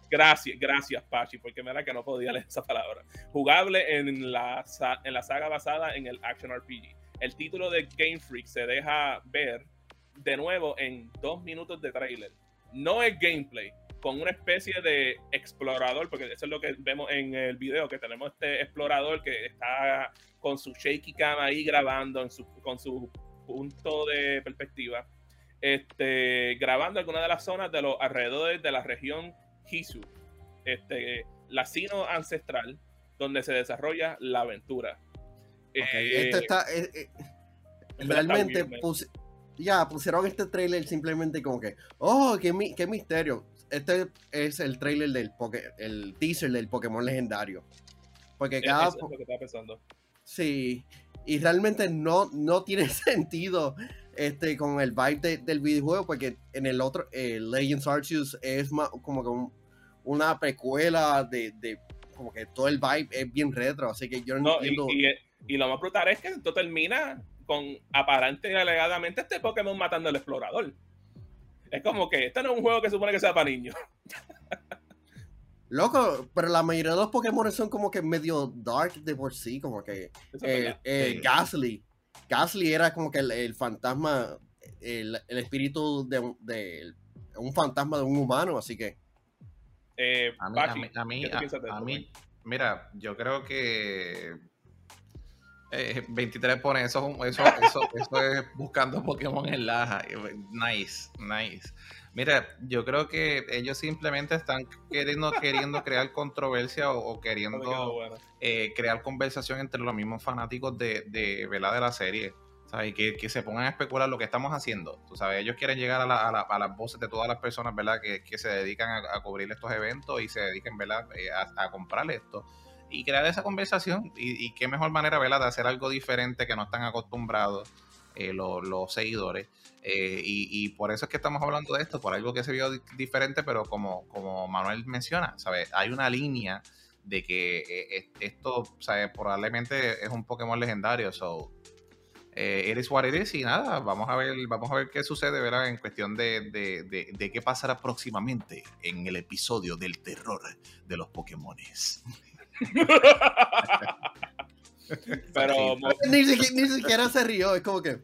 Speaker 1: Gracias, gracias, Pachi, porque me da que no podía leer esa palabra. Jugable en la, en la saga basada en el Action RPG. El título de Game Freak se deja ver de nuevo en dos minutos de trailer. No es gameplay, con una especie de explorador, porque eso es lo que vemos en el video, que tenemos este explorador que está con su shaky cam ahí grabando en su, con su punto de perspectiva, este, grabando algunas de las zonas de los alrededores de la región Hisu, este, la sino ancestral, donde se desarrolla la aventura.
Speaker 2: Eh, está, eh, eh, realmente ya pusieron este trailer simplemente como que, oh, qué, qué misterio. Este es el trailer del el teaser del Pokémon legendario. Porque cada.
Speaker 1: Eso es lo que estaba pensando.
Speaker 2: Sí. Y realmente no, no [laughs] tiene sentido este, con el vibe del videojuego, porque en el otro, Legends Arceus es más como que una precuela de, de, como que todo el vibe es bien retro, así que yo no, entiendo.
Speaker 1: Y, y, lo más brutal es que esto termina con aparente y alegadamente este Pokémon matando al explorador. Es como que este no es un juego que supone que sea para niños.
Speaker 2: Loco, pero la mayoría de los Pokémon son como que medio dark de por sí, como que eh, eh, Gasly. Gasly era como que el, fantasma, el, espíritu de, un fantasma de un humano, así que.
Speaker 1: Eh,
Speaker 3: a mí, a mí, a mí, mira, yo creo que 23 eh, pone eso, eso, eso, eso es buscando Pokémon en Laja. Nice, nice. Mira, yo creo que ellos simplemente están queriendo, queriendo crear controversia o, queriendo eh, crear conversación entre los mismos fanáticos de, de, de la serie. ¿sabes? Que, que, se pongan a especular lo que estamos haciendo. Tú sabes, ellos quieren llegar a, la, a, las voces de todas las personas, ¿verdad? Que, que se dedican a, cubrir estos eventos y se dediquen, ¿verdad? Eh, a, comprar esto y crear esa conversación. Y, qué mejor manera, ¿verdad?, de hacer algo diferente que no están acostumbrados eh, los, seguidores. Eh, y, por eso es que estamos hablando de esto, por algo que se vio diferente, pero como, como Manuel menciona, ¿sabes? Hay una línea de que eh, esto, ¿sabes? Probablemente es un Pokémon legendario, so eh, eres what it y nada, vamos a ver, vamos a ver qué sucede, ¿verdad? En cuestión de, de, de, qué pasará próximamente en el episodio del terror de los Pokémones. [laughs]
Speaker 1: Pero
Speaker 2: ni, siquiera, se rió, es como que.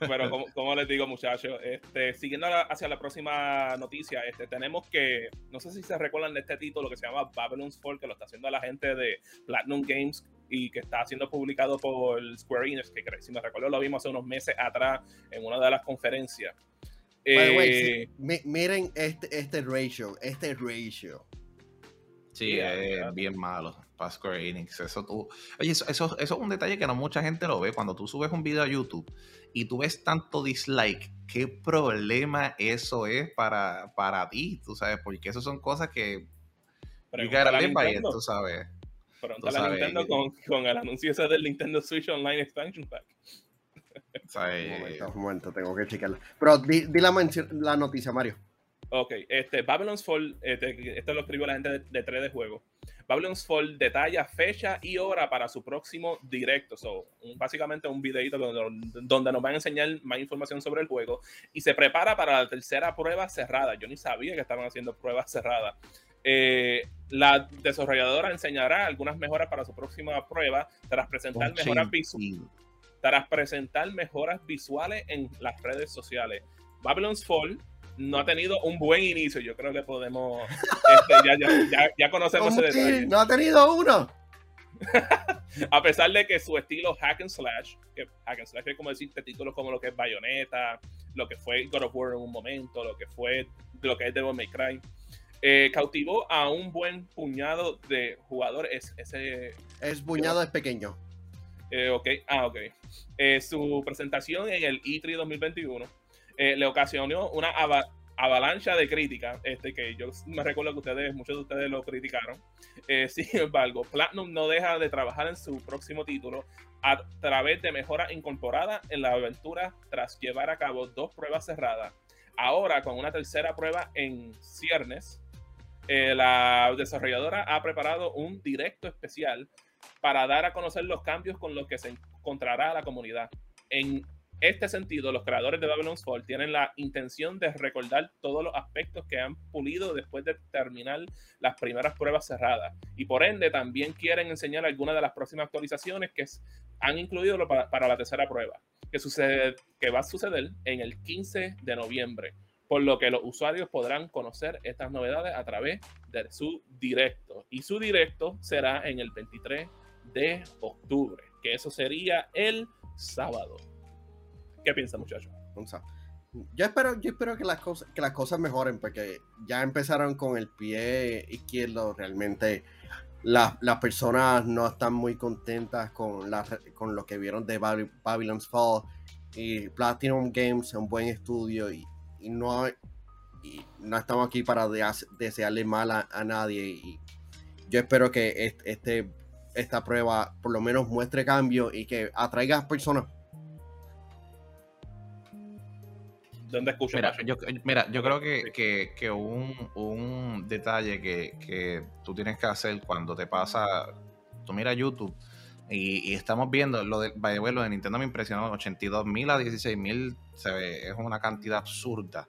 Speaker 1: Pero como, les digo, muchachos, este, siguiendo hacia la próxima noticia, este, tenemos que, no sé si se recuerdan de este título que se llama Babylon's Fall, que lo está haciendo la gente de Platinum Games y que está siendo publicado por Square Enix, que si me recuerdo lo vimos hace unos meses atrás en una de las conferencias.
Speaker 2: Eh, miren este, este ratio, este ratio.
Speaker 3: Sí, es bien malo para Square Enix. Eso tú. Oye, eso, eso, es un detalle que no mucha gente lo ve. Cuando tú subes un video a YouTube y tú ves tanto dislike, ¿qué problema eso es para, para ti? Tú sabes, porque eso son cosas que.
Speaker 2: Nintendo.
Speaker 3: tú sabes.
Speaker 1: Pronto la Nintendo con, con, el anuncio ese del Nintendo Switch Online Expansion Pack. [laughs]
Speaker 2: un, momento, un momento, tengo que checarla. Pero di, di la, la noticia, Mario.
Speaker 1: Ok, este, Babylon's Fall, este, esto lo escribió la gente de, de 3D Juego. Babylon's Fall detalla fecha y hora para su próximo directo. So, básicamente un videito donde, donde, nos van a enseñar más información sobre el juego y se prepara para la tercera prueba cerrada. Yo ni sabía que estaban haciendo pruebas cerradas. Eh, la desarrolladora enseñará algunas mejoras para su próxima prueba tras presentar mejoras visuales. Tras presentar mejoras visuales en las redes sociales. Babylon's Fall no ha tenido un buen inicio. Yo creo que podemos. Este, ya, ya, ya, conocemos ese detalle.
Speaker 2: No ha tenido uno. [laughs]
Speaker 1: a pesar de que su estilo hack and slash, que hack and slash es como decirte títulos como lo que es Bayonetta, lo que fue God of War en un momento, lo que fue lo que es Devil May Cry, eh, cautivó a un buen puñado de jugadores. Ese,
Speaker 2: es puñado es pequeño.
Speaker 1: Eh, ok, ah, ok. Eh, su presentación en el E3 2021 eh, le ocasionó una avalancha de críticas, este, que yo me recuerdo que ustedes, muchos de ustedes lo criticaron. Eh, [laughs] sin embargo, Platinum no deja de trabajar en su próximo título a través de mejoras incorporadas en la aventura tras llevar a cabo dos pruebas cerradas. Ahora, con una tercera prueba en ciernes, eh, la desarrolladora ha preparado un directo especial para dar a conocer los cambios con los que se encontrará la comunidad. En este sentido, los creadores de Babylon's Fall tienen la intención de recordar todos los aspectos que han pulido después de terminar las primeras pruebas cerradas. Y por ende, también quieren enseñar algunas de las próximas actualizaciones que han incluido para, la tercera prueba, que, sucede, que va a suceder en el 15 de noviembre. Por lo que los usuarios podrán conocer estas novedades a través de su directo. Y su directo será en el 23 de octubre, que eso sería el sábado. ¿Qué piensa, muchacho?
Speaker 2: Yo espero, yo espero que las cosas, que las cosas mejoren, porque ya empezaron con el pie izquierdo. Realmente las, personas no están muy contentas con, con lo que vieron de Babylon's Fall. Y Platinum Games es un buen estudio y, no, y no estamos aquí para desearle mal a, nadie. Y yo espero que este, esta prueba por lo menos muestre cambio y que atraiga personas
Speaker 1: ¿Dónde
Speaker 3: mira, yo, creo que, un, detalle que, tú tienes que hacer cuando te pasa, tú mira YouTube y, estamos viendo lo de, lo de Nintendo me impresionó, 82 mil a 16 mil es una cantidad absurda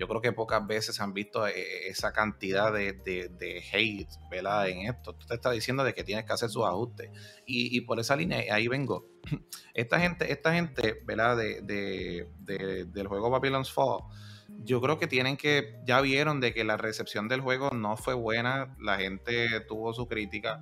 Speaker 3: yo creo que pocas veces han visto eh, esa cantidad de, de, hate, ¿verdad? En esto. Tú te estás diciendo de que tienes que hacer sus ajustes. Y, por esa línea, ahí vengo. [clears throat] Esta gente, esta gente, ¿verdad? De, del juego Babylon's Fall, yo creo que tienen que, ya vieron de que la recepción del juego no fue buena, la gente tuvo su crítica,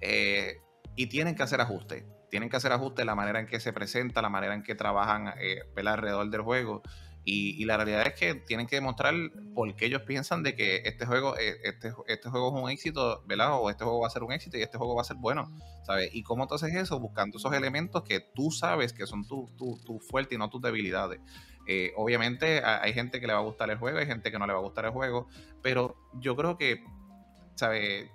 Speaker 3: eh, y tienen que hacer ajustes. Tienen que hacer ajustes la manera en que se presenta, la manera en que trabajan eh, alrededor del juego. Y, la realidad es que tienen que demostrar por qué ellos piensan de que este juego, eh, este, este juego es un éxito, ¿verdad? O este juego va a ser un éxito y este juego va a ser bueno, ¿sabes? Y cómo tú haces eso, buscando esos elementos que tú sabes que son tu, tu, tu fuerte y no tus debilidades. Eh, obviamente hay gente que le va a gustar el juego, hay gente que no le va a gustar el juego, pero yo creo que, ¿sabes?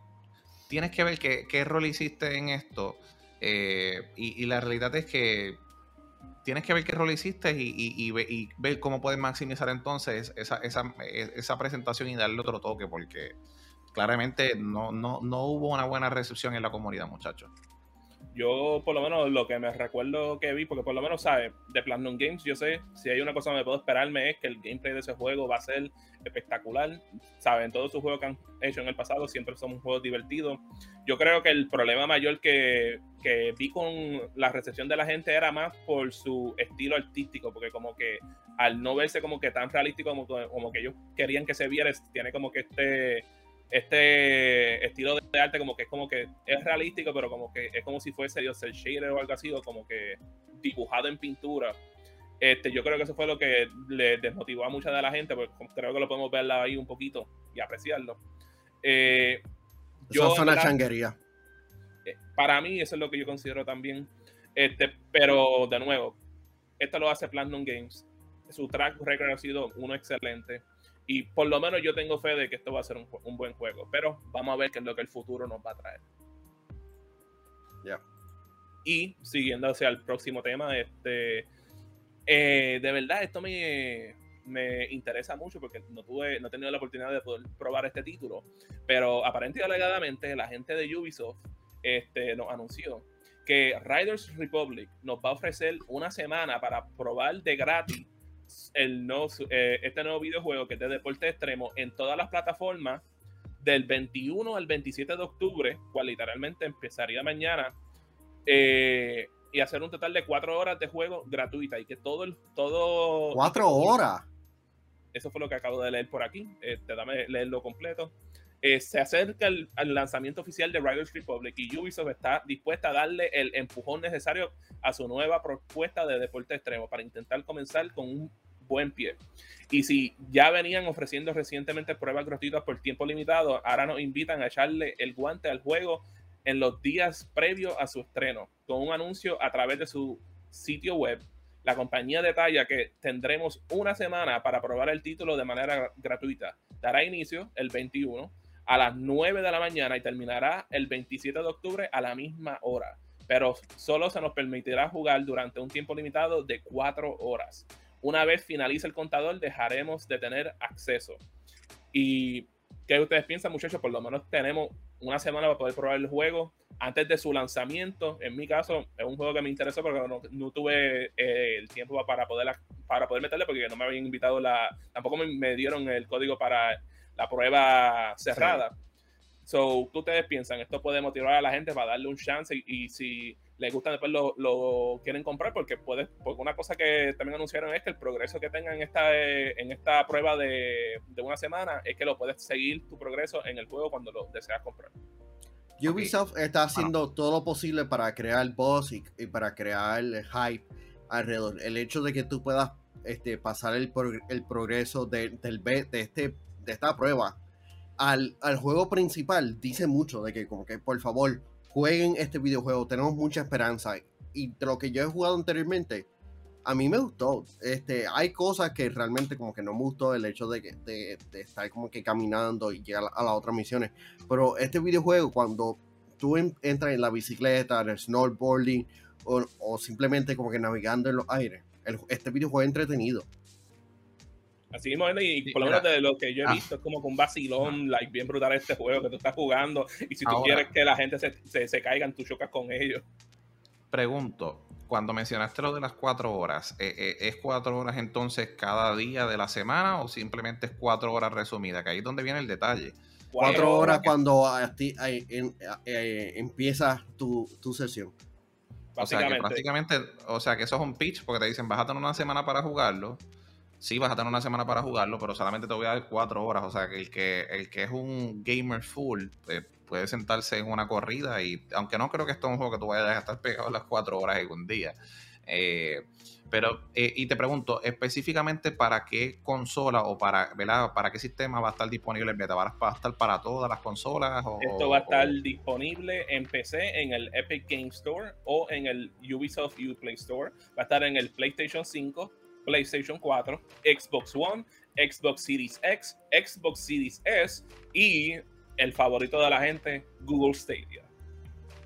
Speaker 3: Tienes que ver qué, qué rol hiciste en esto. Eh, y, y la realidad es que tienes que ver qué rol hiciste y, ver cómo puedes maximizar entonces esa, esa, presentación y darle otro toque, porque claramente no, no, no hubo una buena recepción en la comunidad, muchachos
Speaker 1: yo por lo menos lo que me recuerdo que vi, porque por lo menos, ¿sabes? De Platinum Games, yo sé, si hay una cosa que me puedo esperarme es que el gameplay de ese juego va a ser espectacular. ¿Saben? Todos sus juegos que han hecho en el pasado siempre son juegos divertidos. Yo creo que el problema mayor que, que vi con la recepción de la gente era más por su estilo artístico, porque como que al no verse como que tan realístico como, como que ellos querían que se viera, tiene como que este este estilo de arte como que es como que es realístico, pero como que es como si fuese Dios el shader o algo así, o como que dibujado en pintura. Este, yo creo que eso fue lo que le desmotivó a mucha de la gente, porque creo que lo podemos ver ahí un poquito y apreciarlo. Eh,
Speaker 2: yo, eso es una changuería.
Speaker 1: Eh, para mí, eso es lo que yo considero también. Este, pero de nuevo, esto lo hace Platinum Games. Su track record ha sido uno excelente. Y por lo menos yo tengo fe de que esto va a ser un, buen juego. Pero vamos a ver qué es lo que el futuro nos va a traer.
Speaker 2: Ya.
Speaker 1: Y siguiendo hacia el próximo tema, este. Eh, de verdad, esto me. me interesa mucho porque no tuve, no he tenido la oportunidad de poder probar este título. Pero aparentemente y alegadamente la gente de Ubisoft este, nos anunció que Riders Republic nos va a ofrecer una semana para probar de gratis el no, eh, este nuevo videojuego que es de deporte extremo en todas las plataformas del 21 al 27 de octubre, cual literalmente empezaría mañana, eh, y hacer un total de cuatro horas de juego gratuita y que todo el todo
Speaker 2: cuatro horas.
Speaker 1: Eso fue lo que acabo de leer por aquí. Este, dame leerlo completo. Eh, se acerca el, lanzamiento oficial de Riders Republic y Ubisoft está dispuesta a darle el empujón necesario a su nueva propuesta de deporte extremo para intentar comenzar con un buen pie. Y si ya venían ofreciendo recientemente pruebas gratuitas por tiempo limitado, ahora nos invitan a echarle el guante al juego en los días previos a su estreno, con un anuncio a través de su sitio web. La compañía detalla que tendremos una semana para probar el título de manera gratuita. Dará inicio el 21 a las 9 de la mañana y terminará el 27 de octubre a la misma hora. Pero solo se nos permitirá jugar durante un tiempo limitado de 4 horas. Una vez finalice el contador, dejaremos de tener acceso. ¿Y qué ustedes piensan, muchachos? Por lo menos tenemos una semana para poder probar el juego antes de su lanzamiento. En mi caso, es un juego que me interesó porque no, tuve eh, el tiempo para poder, para poder meterle porque no me habían invitado la. Tampoco me, dieron el código para la prueba cerrada. So, ¿qué ustedes piensan? Esto puede motivar a la gente para darle un chance y, si les gusta después lo, quieren comprar porque puede, porque una cosa que también anunciaron es que el progreso que tengan en esta, en esta prueba de, una semana es que lo puedes seguir tu progreso en el juego cuando lo deseas comprar.
Speaker 2: Ubisoft está haciendo todo lo posible para crear buzz y, para crear hype alrededor. El hecho de que tú puedas este, pasar el, el progreso de, del, de, este, de esta prueba al, juego principal dice mucho de que como que por favor jueguen este videojuego, tenemos mucha esperanza. Y de lo que yo he jugado anteriormente, a mí me gustó. Este, hay cosas que realmente como que no me gustó el hecho de, de, de estar como que caminando y llegar a, las otras misiones. Pero este videojuego, cuando tú entras en la bicicleta, en el snowboarding o, simplemente como que navegando en los aires, este videojuego es entretenido.
Speaker 1: Así mismo, y por lo menos de lo que yo he ah. visto, es como con un vacilón, like, bien brutal este juego que tú estás jugando. Y si tú quieres que la gente se, se, caigan, tú chocas con ellos.
Speaker 3: Pregunto, cuando mencionaste lo de las cuatro horas, ¿eh, eh, ¿es cuatro horas entonces cada día de la semana o simplemente es cuatro horas resumidas? Que ahí es donde viene el detalle.
Speaker 2: Cuatro, horas, cuando eh, empieza tu, tu sesión.
Speaker 3: O sea que prácticamente, o sea que eso es un pitch porque te dicen vas a tener una semana para jugarlo sí vas a tener una semana para jugarlo, pero solamente te voy a dar cuatro horas. O sea que el que, el que es un gamer full eh, puede sentarse en una corrida y aunque no creo que esto es un juego que tú vayas a estar pegado las cuatro horas en un día. Eh, pero, eh, y te pregunto, específicamente para qué consola o para, ¿verdad? para qué sistema va a estar disponible el beta? ¿Va a estar para todas las consolas?
Speaker 1: Esto va a estar disponible en PC, en el Epic Game Store o en el Ubisoft Uplay Store. Va a estar en el PlayStation 5, PlayStation 4, Xbox One, Xbox Series X, Xbox Series S y el favorito de la gente, Google Stadia.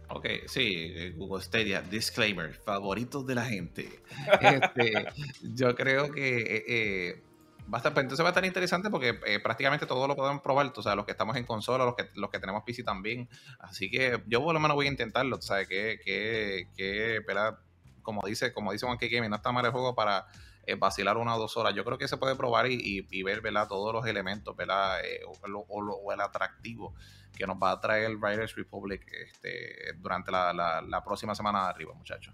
Speaker 3: Ok, sí, eh, Google Stadia, disclaimer, favoritos de la gente. [laughs] Este, yo creo que eh, eh, va a estar, pues, entonces va a estar interesante porque prácticamente todo lo podemos probar, o sea, los que estamos en consola, los que, los que tenemos PC también. Así que yo por lo menos voy a intentarlo, ¿sabes? Que, que, que, como dice, como dice Juan Gaming, no está mal el juego para eh, vacilar una o dos horas. Yo creo que se puede probar y, y, ver ¿verdad? todos los elementos ¿verdad? Eh, o, el atractivo que nos va a traer el Riders Republic este, durante la, la próxima semana de arriba, muchachos.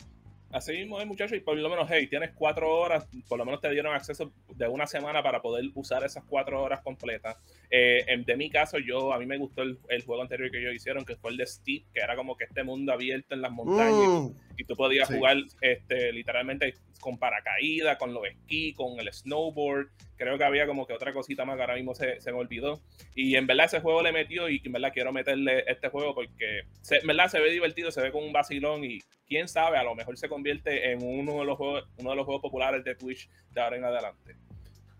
Speaker 1: Así mismo es, muchachos, y por lo menos, hey, tienes cuatro horas, por lo menos te dieron acceso de una semana para poder usar esas cuatro horas completas. Eh, de mi caso, yo, a mí me gustó el, juego anterior que ellos hicieron, que fue el de Steve, que era como que este mundo abierto en las montañas, mm. y tú podías jugar este, literalmente con paracaídas, con los esquí, con el snowboard, creo que había como que otra cosita más que ahora mismo se, me olvidó. Y en verdad ese juego le metió y en verdad quiero meterle este juego porque en verdad se ve divertido, se ve con un vacilón y quién sabe, a lo mejor se convierte en uno de los juegos, uno de los juegos populares de Twitch de ahora en adelante.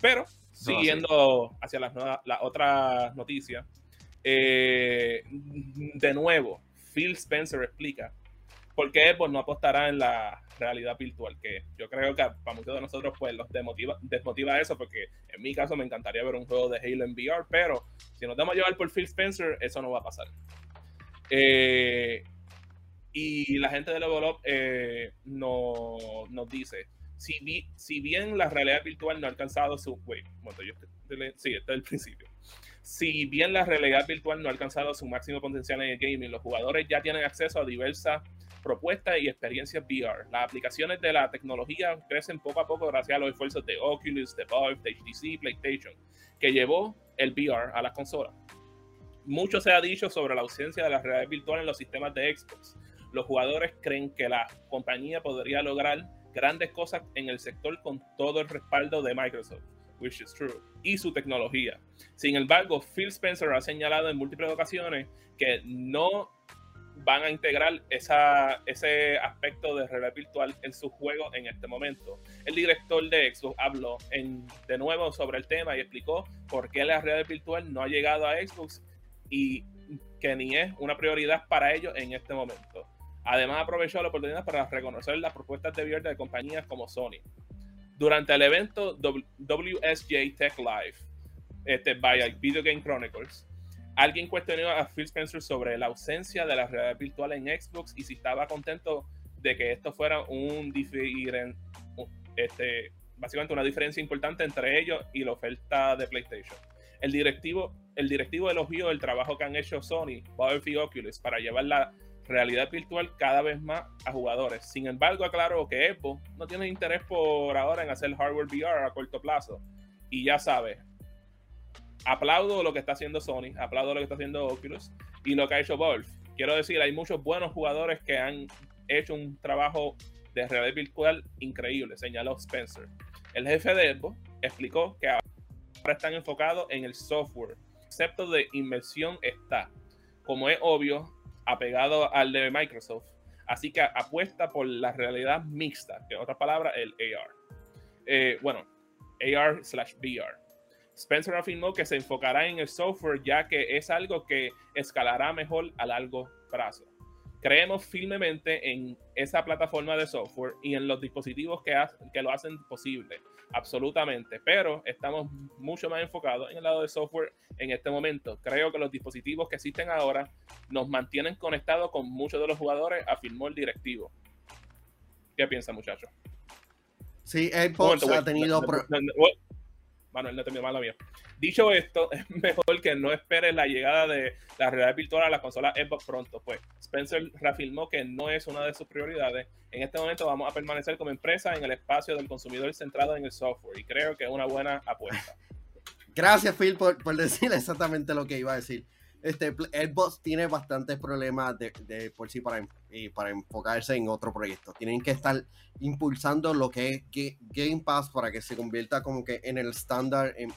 Speaker 1: Pero, siguiendo hacia las, las otras noticias, eh, de nuevo, Phil Spencer explica por qué Xbox no apostará en la realidad virtual, que yo creo que para muchos de nosotros pues los desmotiva, desmotiva eso, porque en mi caso me encantaría ver un juego de Halo en VR, pero si nos damos a llevar por Phil Spencer, eso no va a pasar. Eh, y la gente de Level Up eh, no, nos dice, si, bien la realidad virtual no ha alcanzado su... Wait, sí, es el principio. Si bien la realidad virtual no ha alcanzado su máximo potencial en el gaming, los jugadores ya tienen acceso a diversas propuestas y experiencias VR. Las aplicaciones de la tecnología crecen poco a poco gracias a los esfuerzos de Oculus, de Valve, de HTC, PlayStation, que llevó el VR a las consolas. Mucho se ha dicho sobre la ausencia de la realidad virtual en los sistemas de Xbox. Los jugadores creen que la compañía podría lograr grandes cosas en el sector con todo el respaldo de Microsoft which is true, y su tecnología. Sin embargo, Phil Spencer ha señalado en múltiples ocasiones que no van a integrar esa, ese aspecto de realidad virtual en su juego en este momento. El director de Xbox habló de nuevo sobre el tema y explicó por qué la realidad virtual no ha llegado a Xbox y que ni es una prioridad para ellos en este momento. Además, aprovechó la oportunidad para reconocer las propuestas de VR de compañías como Sony. Durante el evento WSJ Tech Live, este, by Video Game Chronicles, alguien cuestionó a Phil Spencer sobre la ausencia de la realidad virtual en Xbox y si estaba contento de que esto fuera un este, básicamente una diferencia importante entre ellos y la oferta de PlayStation. El directivo, el directivo elogió el trabajo que han hecho Sony, Valve y Oculus para llevar la realidad virtual cada vez más a jugadores. Sin embargo, aclaro que Xbox no tiene interés por ahora en hacer hardware VR a corto plazo. Y ya sabes, aplaudo lo que está haciendo Sony, aplaudo lo que está haciendo Oculus y lo que ha hecho Valve. Quiero decir, hay muchos buenos jugadores que han hecho un trabajo de realidad virtual increíble, señaló Spencer. El jefe de Xbox explicó que ahora están enfocados en el software. Excepto de inversión está. Como es obvio, apegado al de Microsoft. Así que apuesta por la realidad mixta, que en otras palabras, el AR. Eh, bueno, AR slash VR. Spencer afirmó que se enfocará en el software ya que es algo que escalará mejor a largo plazo. Creemos firmemente en esa plataforma de software y en los dispositivos que, que lo hacen posible, absolutamente, pero estamos mucho más enfocados en el lado de software en este momento. Creo que los dispositivos que existen ahora nos mantienen conectados con muchos de los jugadores, afirmó el directivo. ¿Qué piensa, muchachos?
Speaker 2: Sí, Xbox ha tenido...
Speaker 1: Manuel, no te mala mía. Dicho esto, [laughs] es mejor que no esperes la llegada de la realidad virtual a la consola Xbox pronto. Pues Spencer reafirmó que no es una de sus prioridades. En este momento vamos a permanecer como empresa en el espacio del consumidor centrado en el software y creo que es una buena apuesta. [laughs]
Speaker 2: Gracias, Phil, por, por decir exactamente lo que iba a decir este, Xbox tiene bastantes problemas de, por sí para, para enfocarse en otro proyecto. Tienen que estar impulsando lo que es Game Pass para que se convierta como que en el estándar en,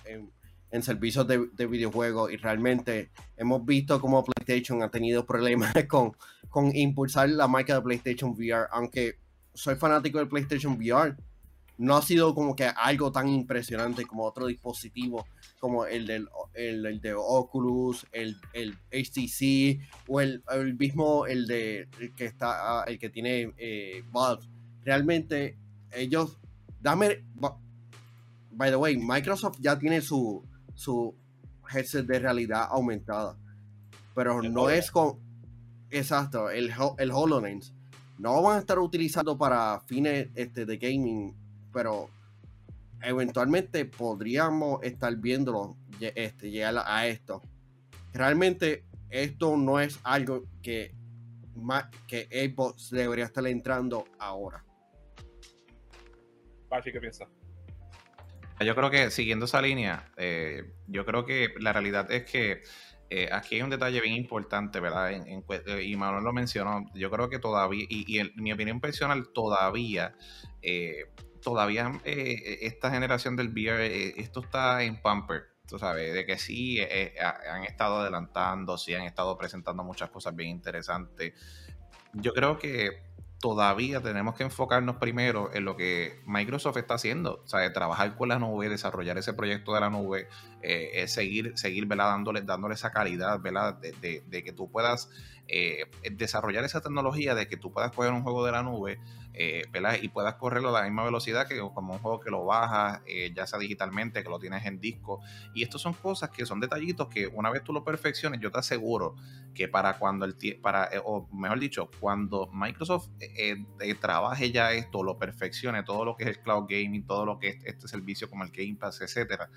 Speaker 2: en, servicios de, de, videojuegos. Y realmente hemos visto como PlayStation ha tenido problemas [laughs] con, con impulsar la marca de PlayStation VR. Aunque soy fanático del PlayStation VR, no ha sido como que algo tan impresionante como otro dispositivo como el, del, el, de Oculus, el, el, HTC o el, mismo el de que está ah, el que tiene eh, Valve. Realmente ellos dame by the way, Microsoft ya tiene su su headset de realidad aumentada. Pero no es con exacto, el el HoloLens no van a estar utilizando para fines este, de gaming, pero eventualmente podríamos estar viéndolo este, llegar a esto. Realmente esto no es algo que, que Xbox debería estar entrando ahora.
Speaker 1: Pachi, ¿qué piensas?
Speaker 3: Yo creo que siguiendo esa línea, eh, yo creo que la realidad es que eh, aquí hay un detalle bien importante, ¿verdad? Eh, y Manuel lo mencionó, yo creo que todavía, y, en mi opinión personal, todavía todavía eh, esta generación del VR, eh, esto está en pamper, tú sabes, de que sí eh, han estado adelantando, sí han estado presentando muchas cosas bien interesantes. Yo creo que todavía tenemos que enfocarnos primero en lo que Microsoft está haciendo, o sea, trabajar con la nube, desarrollar ese proyecto de la nube, seguir, seguir Dándole, dándole esa calidad, ¿verdad? De, de, que tú puedas desarrollar esa tecnología, de que tú puedas coger un juego de la nube eh, y puedas correrlo a la misma velocidad que como un juego que lo bajas, eh, ya sea digitalmente, que lo tienes en disco. Y estos son cosas que son detallitos que una vez tú lo perfecciones, yo te aseguro que para cuando el para, eh, o mejor dicho, cuando Microsoft trabaje ya esto, lo perfeccione, todo lo que es el cloud gaming, todo lo que es este servicio como el Game Pass, etcétera,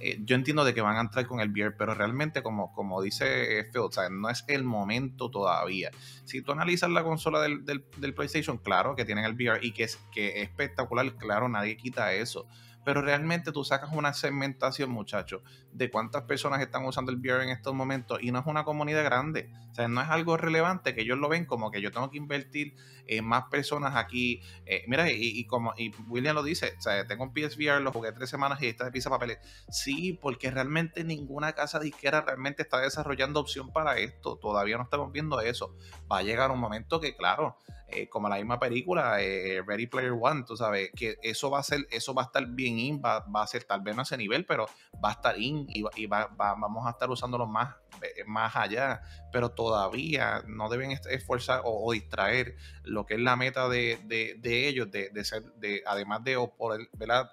Speaker 3: eh, yo entiendo de que van a entrar con el VR, pero realmente, como, como dice Phil, no es el momento todavía. Si tú analizas la consola del, del, PlayStation, claro que tienen el VR y que es, que es espectacular, claro, nadie quita eso pero realmente tú sacas una segmentación, muchachos, de cuántas personas están usando el VR en estos momentos y no es una comunidad grande. O sea, no es algo relevante que ellos lo ven como que yo tengo que invertir en más personas aquí. Eh, mira, y, como y William lo dice, o sea, tengo un PSVR, lo jugué tres semanas y está de pizza papeles. Sí, porque realmente ninguna casa disquera realmente está desarrollando opción para esto. Todavía no estamos viendo eso. Va a llegar un momento que, claro, eh, como la misma película, eh, Ready Player One, tú sabes, que eso va a ser, eso va a estar bien in, va, a ser tal vez no a ese nivel, pero va a estar in y, vamos a estar usándolo más, eh, más allá, pero todavía no deben esforzar o, distraer lo que es la meta de, ellos, de, ser, de, además de poder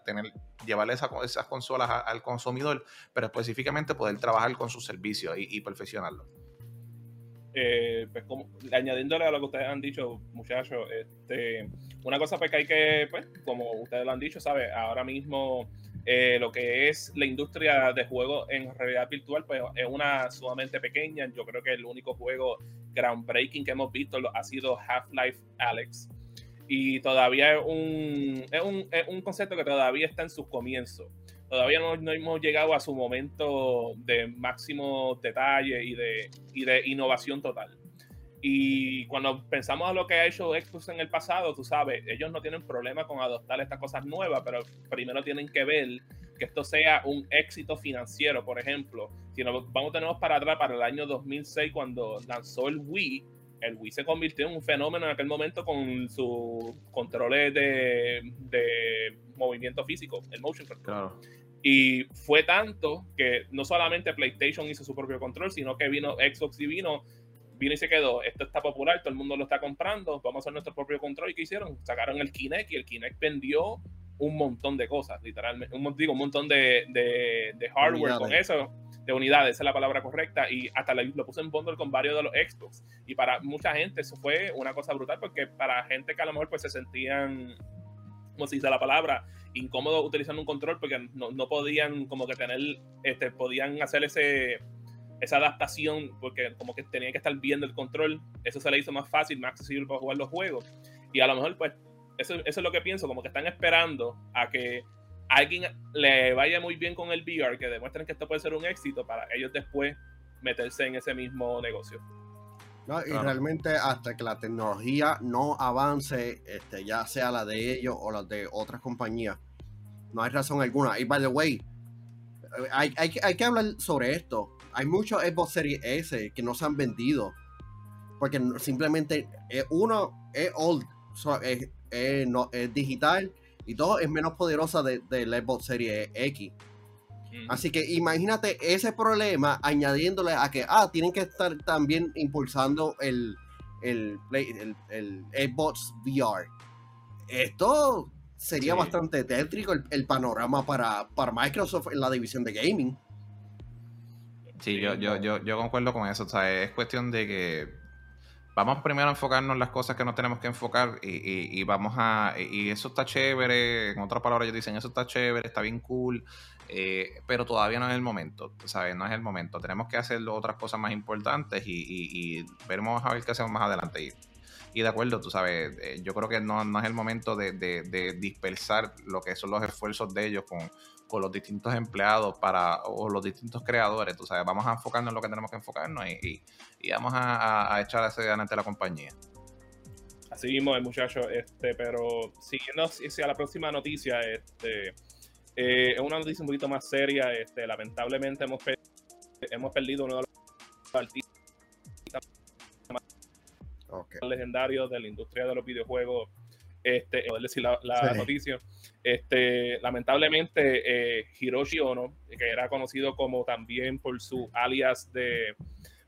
Speaker 3: tener llevarle esas consolas al consumidor, pero específicamente poder trabajar con sus servicios y perfeccionarlo.
Speaker 1: Eh, pues como, añadiéndole a lo que ustedes han dicho, muchachos, este, una cosa pues que hay que, pues, como ustedes lo han dicho, ¿sabe? Ahora mismo eh, lo que es la industria de juegos en realidad virtual, pues es una sumamente pequeña. Yo creo que el único juego groundbreaking que hemos visto ha sido Half-Life Alex. Y todavía es un, es un, es un concepto que todavía está en sus comienzos todavía no, hemos llegado a su momento de máximo detalle y de, y de innovación total. Y cuando pensamos a lo que ha hecho Xbox en el pasado, tú sabes, ellos no tienen problema con adoptar estas cosas nuevas, pero primero tienen que ver que esto sea un éxito financiero. Por ejemplo, si nos vamos tenemos para atrás, para el año 2006, cuando lanzó el Wii, el Wii se convirtió en un fenómeno en aquel momento con sus controles de, de movimiento físico, el motion control. Y fue tanto que no solamente PlayStation hizo su propio control, sino que vino Xbox y vino, vino y se quedó. Esto está popular, todo el mundo lo está comprando, vamos a hacer nuestro propio control. ¿Y qué hicieron? Sacaron el Kinect y el Kinect vendió un montón de cosas, literalmente. Un, digo, un montón de, de, hardware con eso, de unidades, esa es la palabra correcta. Y hasta lo, lo puse en bundle con varios de los Xbox. Y para mucha gente eso fue una cosa brutal, porque para gente que a lo mejor pues se sentían, como se dice la palabra, incómodo utilizando un control porque no, no, podían como que tener, este, podían hacer ese, esa adaptación porque como que tenían que estar viendo el control. Eso se le hizo más fácil, más accesible para jugar los juegos. Y a lo mejor pues eso, eso es lo que pienso, como que están esperando a que alguien le vaya muy bien con el VR, que demuestren que esto puede ser un éxito para ellos después meterse en ese mismo negocio.
Speaker 2: Y realmente hasta que la tecnología no avance, este, ya sea la de ellos o la de otras compañías, no hay razón alguna. Y by the way, hay, hay, hay que hablar sobre esto. Hay muchos Xbox Series S que no se han vendido. Porque simplemente eh, uno es old, es, no, es digital y todo es menos poderosa del de, Xbox Series X. Así que imagínate ese problema añadiéndole a que, ah, tienen que estar también impulsando el, el, el, Xbox VR. Esto sería bastante tétrico el, panorama para, para, Microsoft en la división de gaming.
Speaker 3: Sí, yo, yo, yo, yo concuerdo con eso. O sea, es cuestión de que vamos primero a enfocarnos en las cosas que nos tenemos que enfocar y, vamos a... Y eso está chévere, en otras palabras ellos dicen, eso está chévere, está bien cool, eh, pero todavía no es el momento, ¿sabes? No es el momento. Tenemos que hacer otras cosas más importantes y, veremos a ver qué hacemos más adelante. Y, de acuerdo, tú sabes, eh, yo creo que no, no es el momento de, dispersar lo que son los esfuerzos de ellos con, los distintos empleados para o los distintos creadores. Tú sabes, vamos a enfocarnos en lo que tenemos que enfocarnos y, y, vamos a, a, echar hacia adelante la compañía.
Speaker 1: Así mismo, el muchacho, este, pero siguiendo hacia la próxima noticia, este, eh, es una noticia un poquito más seria. Este, lamentablemente hemos, hemos perdido uno de los artistas más legendarios de la industria de los videojuegos. Este, poder decir la, la noticia. Este, lamentablemente, eh, Hiroshi Ono, que era conocido como también por su alias de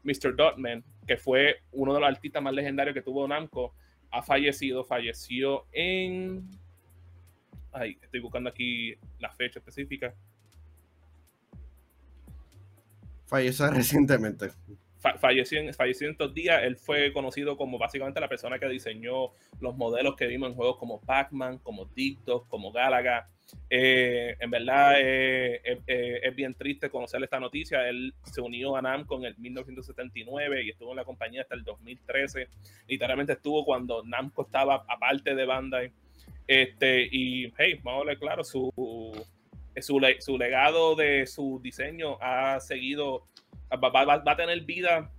Speaker 1: Mr. Dotman, que fue uno de los artistas más legendarios que tuvo Namco, ha fallecido, falleció en... Ay, estoy buscando aquí la fecha específica.
Speaker 2: Falleció [laughs] recientemente.
Speaker 1: falleció, en, falleció en estos días. Él fue conocido como básicamente la persona que diseñó los modelos que vimos en juegos como Pac-Man, como TikTok, como Galaga. Eh, en verdad eh, eh, es bien triste conocer esta noticia. Él se unió a Namco en el 1979 y estuvo en la compañía hasta el 2013. Literalmente estuvo cuando Namco estaba aparte de Bandai. Este, y hey, vamos a ver claro, su, su, su legado de su diseño ha seguido, va, va, va a tener vida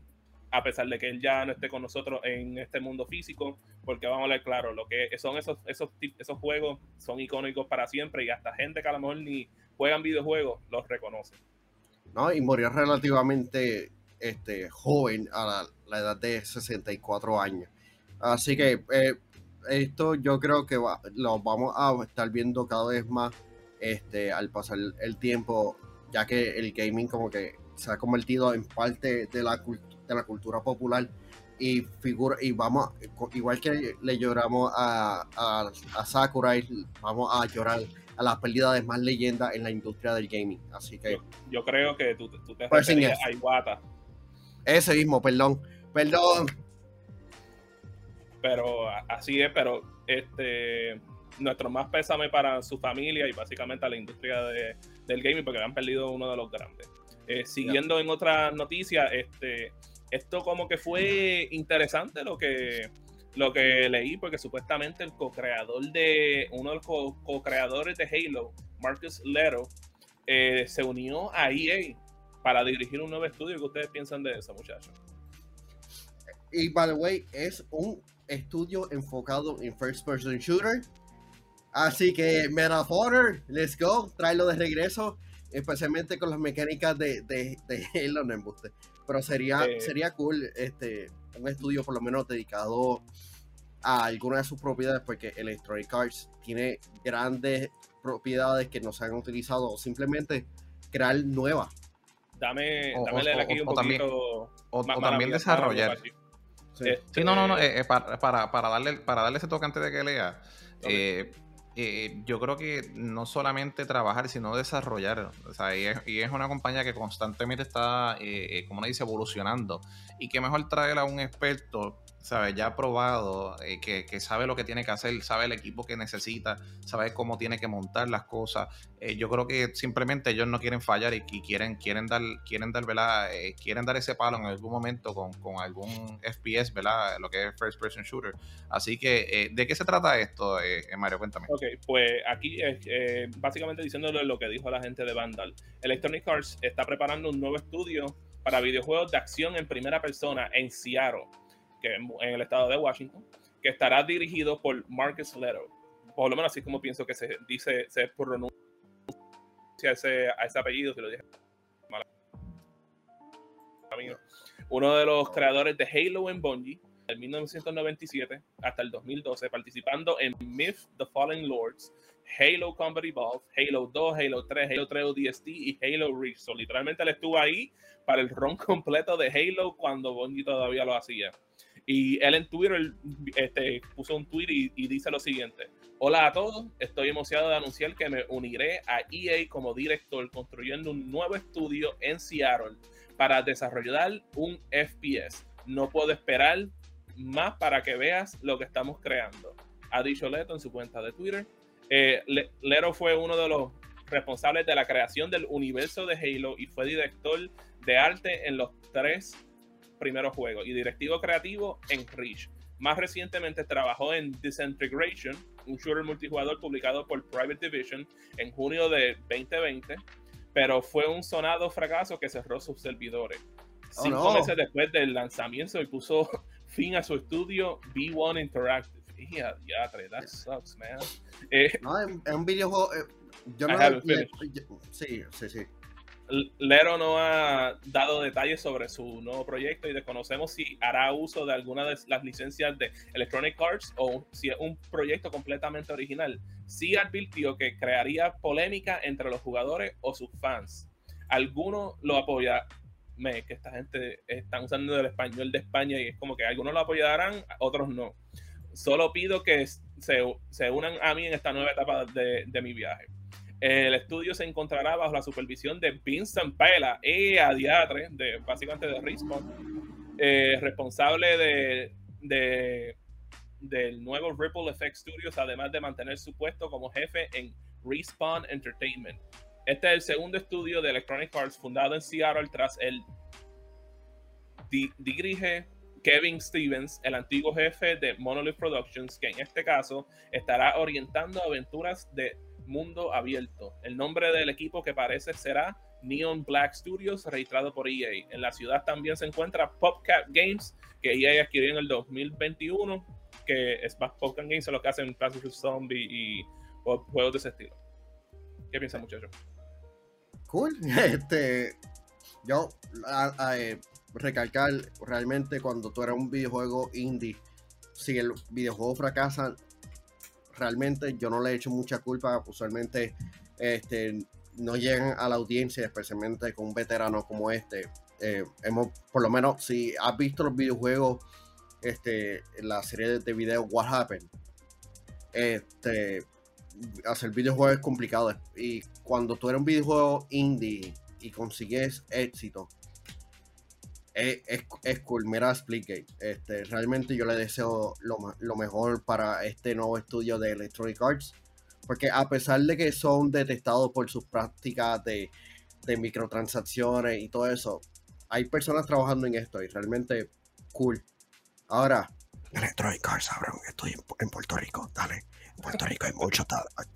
Speaker 1: a pesar de que él ya no esté con nosotros en este mundo físico, porque vamos a ver claro, lo que son esos, esos, esos juegos son icónicos para siempre y hasta gente que a lo mejor ni juegan videojuegos los reconoce.
Speaker 2: No, y murió relativamente este, joven a la, edad de 64 años. Así que eh, esto yo creo que lo vamos a estar viendo cada vez más este, al pasar el tiempo, ya que el gaming como que se ha convertido en parte de la cultura de la cultura popular. Y figura y vamos igual que le lloramos a, a, Sakurai vamos a llorar a las pérdidas de más leyendas en la industria del gaming. Así que
Speaker 1: yo, creo que tú, tú te pues referías a Iwata.
Speaker 2: ese mismo perdón. Perdón
Speaker 1: pero así es pero este nuestro más pésame para su familia y básicamente a la industria de, del gaming porque han perdido uno de los grandes eh, siguiendo en otra noticia este esto como que fue interesante lo que, lo que leí, porque supuestamente el co-creador de, uno de los co-creadores de Halo, Marcus Lero, eh, se unió a EA para dirigir un nuevo estudio. ¿Qué ustedes piensan de eso, muchachos?
Speaker 2: Y, by the way, es un estudio enfocado en first person shooter. Así que, Metaphor, let's go, tráelo de regreso, especialmente con las mecánicas de, de, de Halo, no embuste. Pero sería, sería cool este, un estudio por lo menos dedicado a alguna de sus propiedades, porque Electronic Arts tiene grandes propiedades que no se han utilizado o simplemente crear nuevas.
Speaker 1: Dame, dame leer aquí un poquito.
Speaker 3: o, también desarrollar. Sí. no, no, no, eh, eh, para, para, para, darle, para darle ese toque antes de que lea. Eh, eh, yo creo que no solamente trabajar, sino desarrollar. O sea, y es, una compañía que constantemente está, eh, eh, como uno dice, evolucionando. Y que mejor traer a un experto ¿sabes? Ya probado, eh, que, sabe lo que tiene que hacer, sabe el equipo que necesita, sabe cómo tiene que montar las cosas. Eh, yo creo que simplemente ellos no quieren fallar y, quieren, quieren dar, quieren dar, ¿verdad? Eh, quieren dar ese palo en algún momento con, algún FPS, ¿verdad? Lo que es First Person Shooter. Así que, ¿de qué se trata esto, Mario? Cuéntame.
Speaker 1: Ok, pues aquí básicamente diciéndole lo que dijo la gente de Vandal. Electronic Arts está preparando un nuevo estudio para videojuegos de acción en primera persona en Seattle que en, el estado de Washington, que estará dirigido por Marcus Leto. Por lo menos así como pienso que se dice, se pronuncia ese, a ese apellido, si lo dije Uno de los creadores de Halo en Bungie, del 1997 hasta el 2012, participando en Myth The Fallen Lords, Halo Combat Evolved, Halo 2, Halo 3, Halo 3 ODST y Halo Reach. literalmente él estuvo ahí para el ron completo de Halo cuando Bungie todavía lo hacía. Y él en Twitter este, puso un tweet y, dice lo siguiente. Hola a todos, estoy emocionado de anunciar que me uniré a EA como director construyendo un nuevo estudio en Seattle para desarrollar un FPS. No puedo esperar más para que veas lo que estamos creando. Ha dicho Leto en su cuenta de Twitter. Eh, Leto fue uno de los responsables de la creación del universo de Halo y fue director de arte en los tres primeros juegos y directivo creativo en Reach. Más recientemente trabajó en Disintegration, un shooter multijugador publicado por Private Division en junio de 2020, pero fue un sonado fracaso que cerró sus servidores. Oh, Cinco meses después del lanzamiento y puso [laughs] fin a su estudio B1 Interactive. Yeah, yeah, that sucks, man.
Speaker 2: Eh, no, es un videojuego. Eh, yo no sí, sí, sí.
Speaker 1: Lero no ha dado detalles sobre su nuevo proyecto y desconocemos si hará uso de alguna de las licencias de Electronic Arts o si es un proyecto completamente original. Sí advirtió que crearía polémica entre los jugadores o sus fans. Algunos lo apoyan, que esta gente están usando el español de España y es como que algunos lo apoyarán, otros no. Solo pido que se, unan a mí en esta nueva etapa de, mi viaje. El estudio se encontrará bajo la supervisión de Vincent Pela y Adiatre, de, básicamente de Respawn, eh, responsable de, del nuevo Ripple Effect Studios, además de mantener su puesto como jefe en Respawn Entertainment. Este es el segundo estudio de Electronic Arts fundado en Seattle tras el dirige Kevin Stevens, el antiguo jefe de Monolith Productions, que en este caso estará orientando aventuras de mundo abierto. El nombre del equipo que parece será Neon Black Studios, registrado por EA. En la ciudad también se encuentra PopCap Games, que EA adquirió en el 2021, que es más PopCap Games, es lo que hacen Classic Zombie y juegos de ese estilo. ¿Qué piensa, muchachos?
Speaker 2: Cool. [laughs] Este, yo, eh, recalcar realmente cuando tú eres un videojuego indie, si el videojuego fracasa, realmente yo no le he hecho mucha culpa, usualmente este, no llegan a la audiencia, especialmente con un veterano como este. Eh, hemos, por lo menos, si has visto los videojuegos, este, la serie de videos What Happened, este, hacer videojuegos es complicado. Y cuando tú eres un videojuego indie y consigues éxito, es, es, cool. Mira Splitgate. Este, realmente yo le deseo lo, mejor para este nuevo estudio de Electronic Arts. Porque a pesar de que son detestados por sus prácticas de, microtransacciones y todo eso, hay personas trabajando en esto y realmente cool. Ahora, Electronic Arts abre un estudio en, Puerto Rico. Dale. En Puerto Rico hay mucho,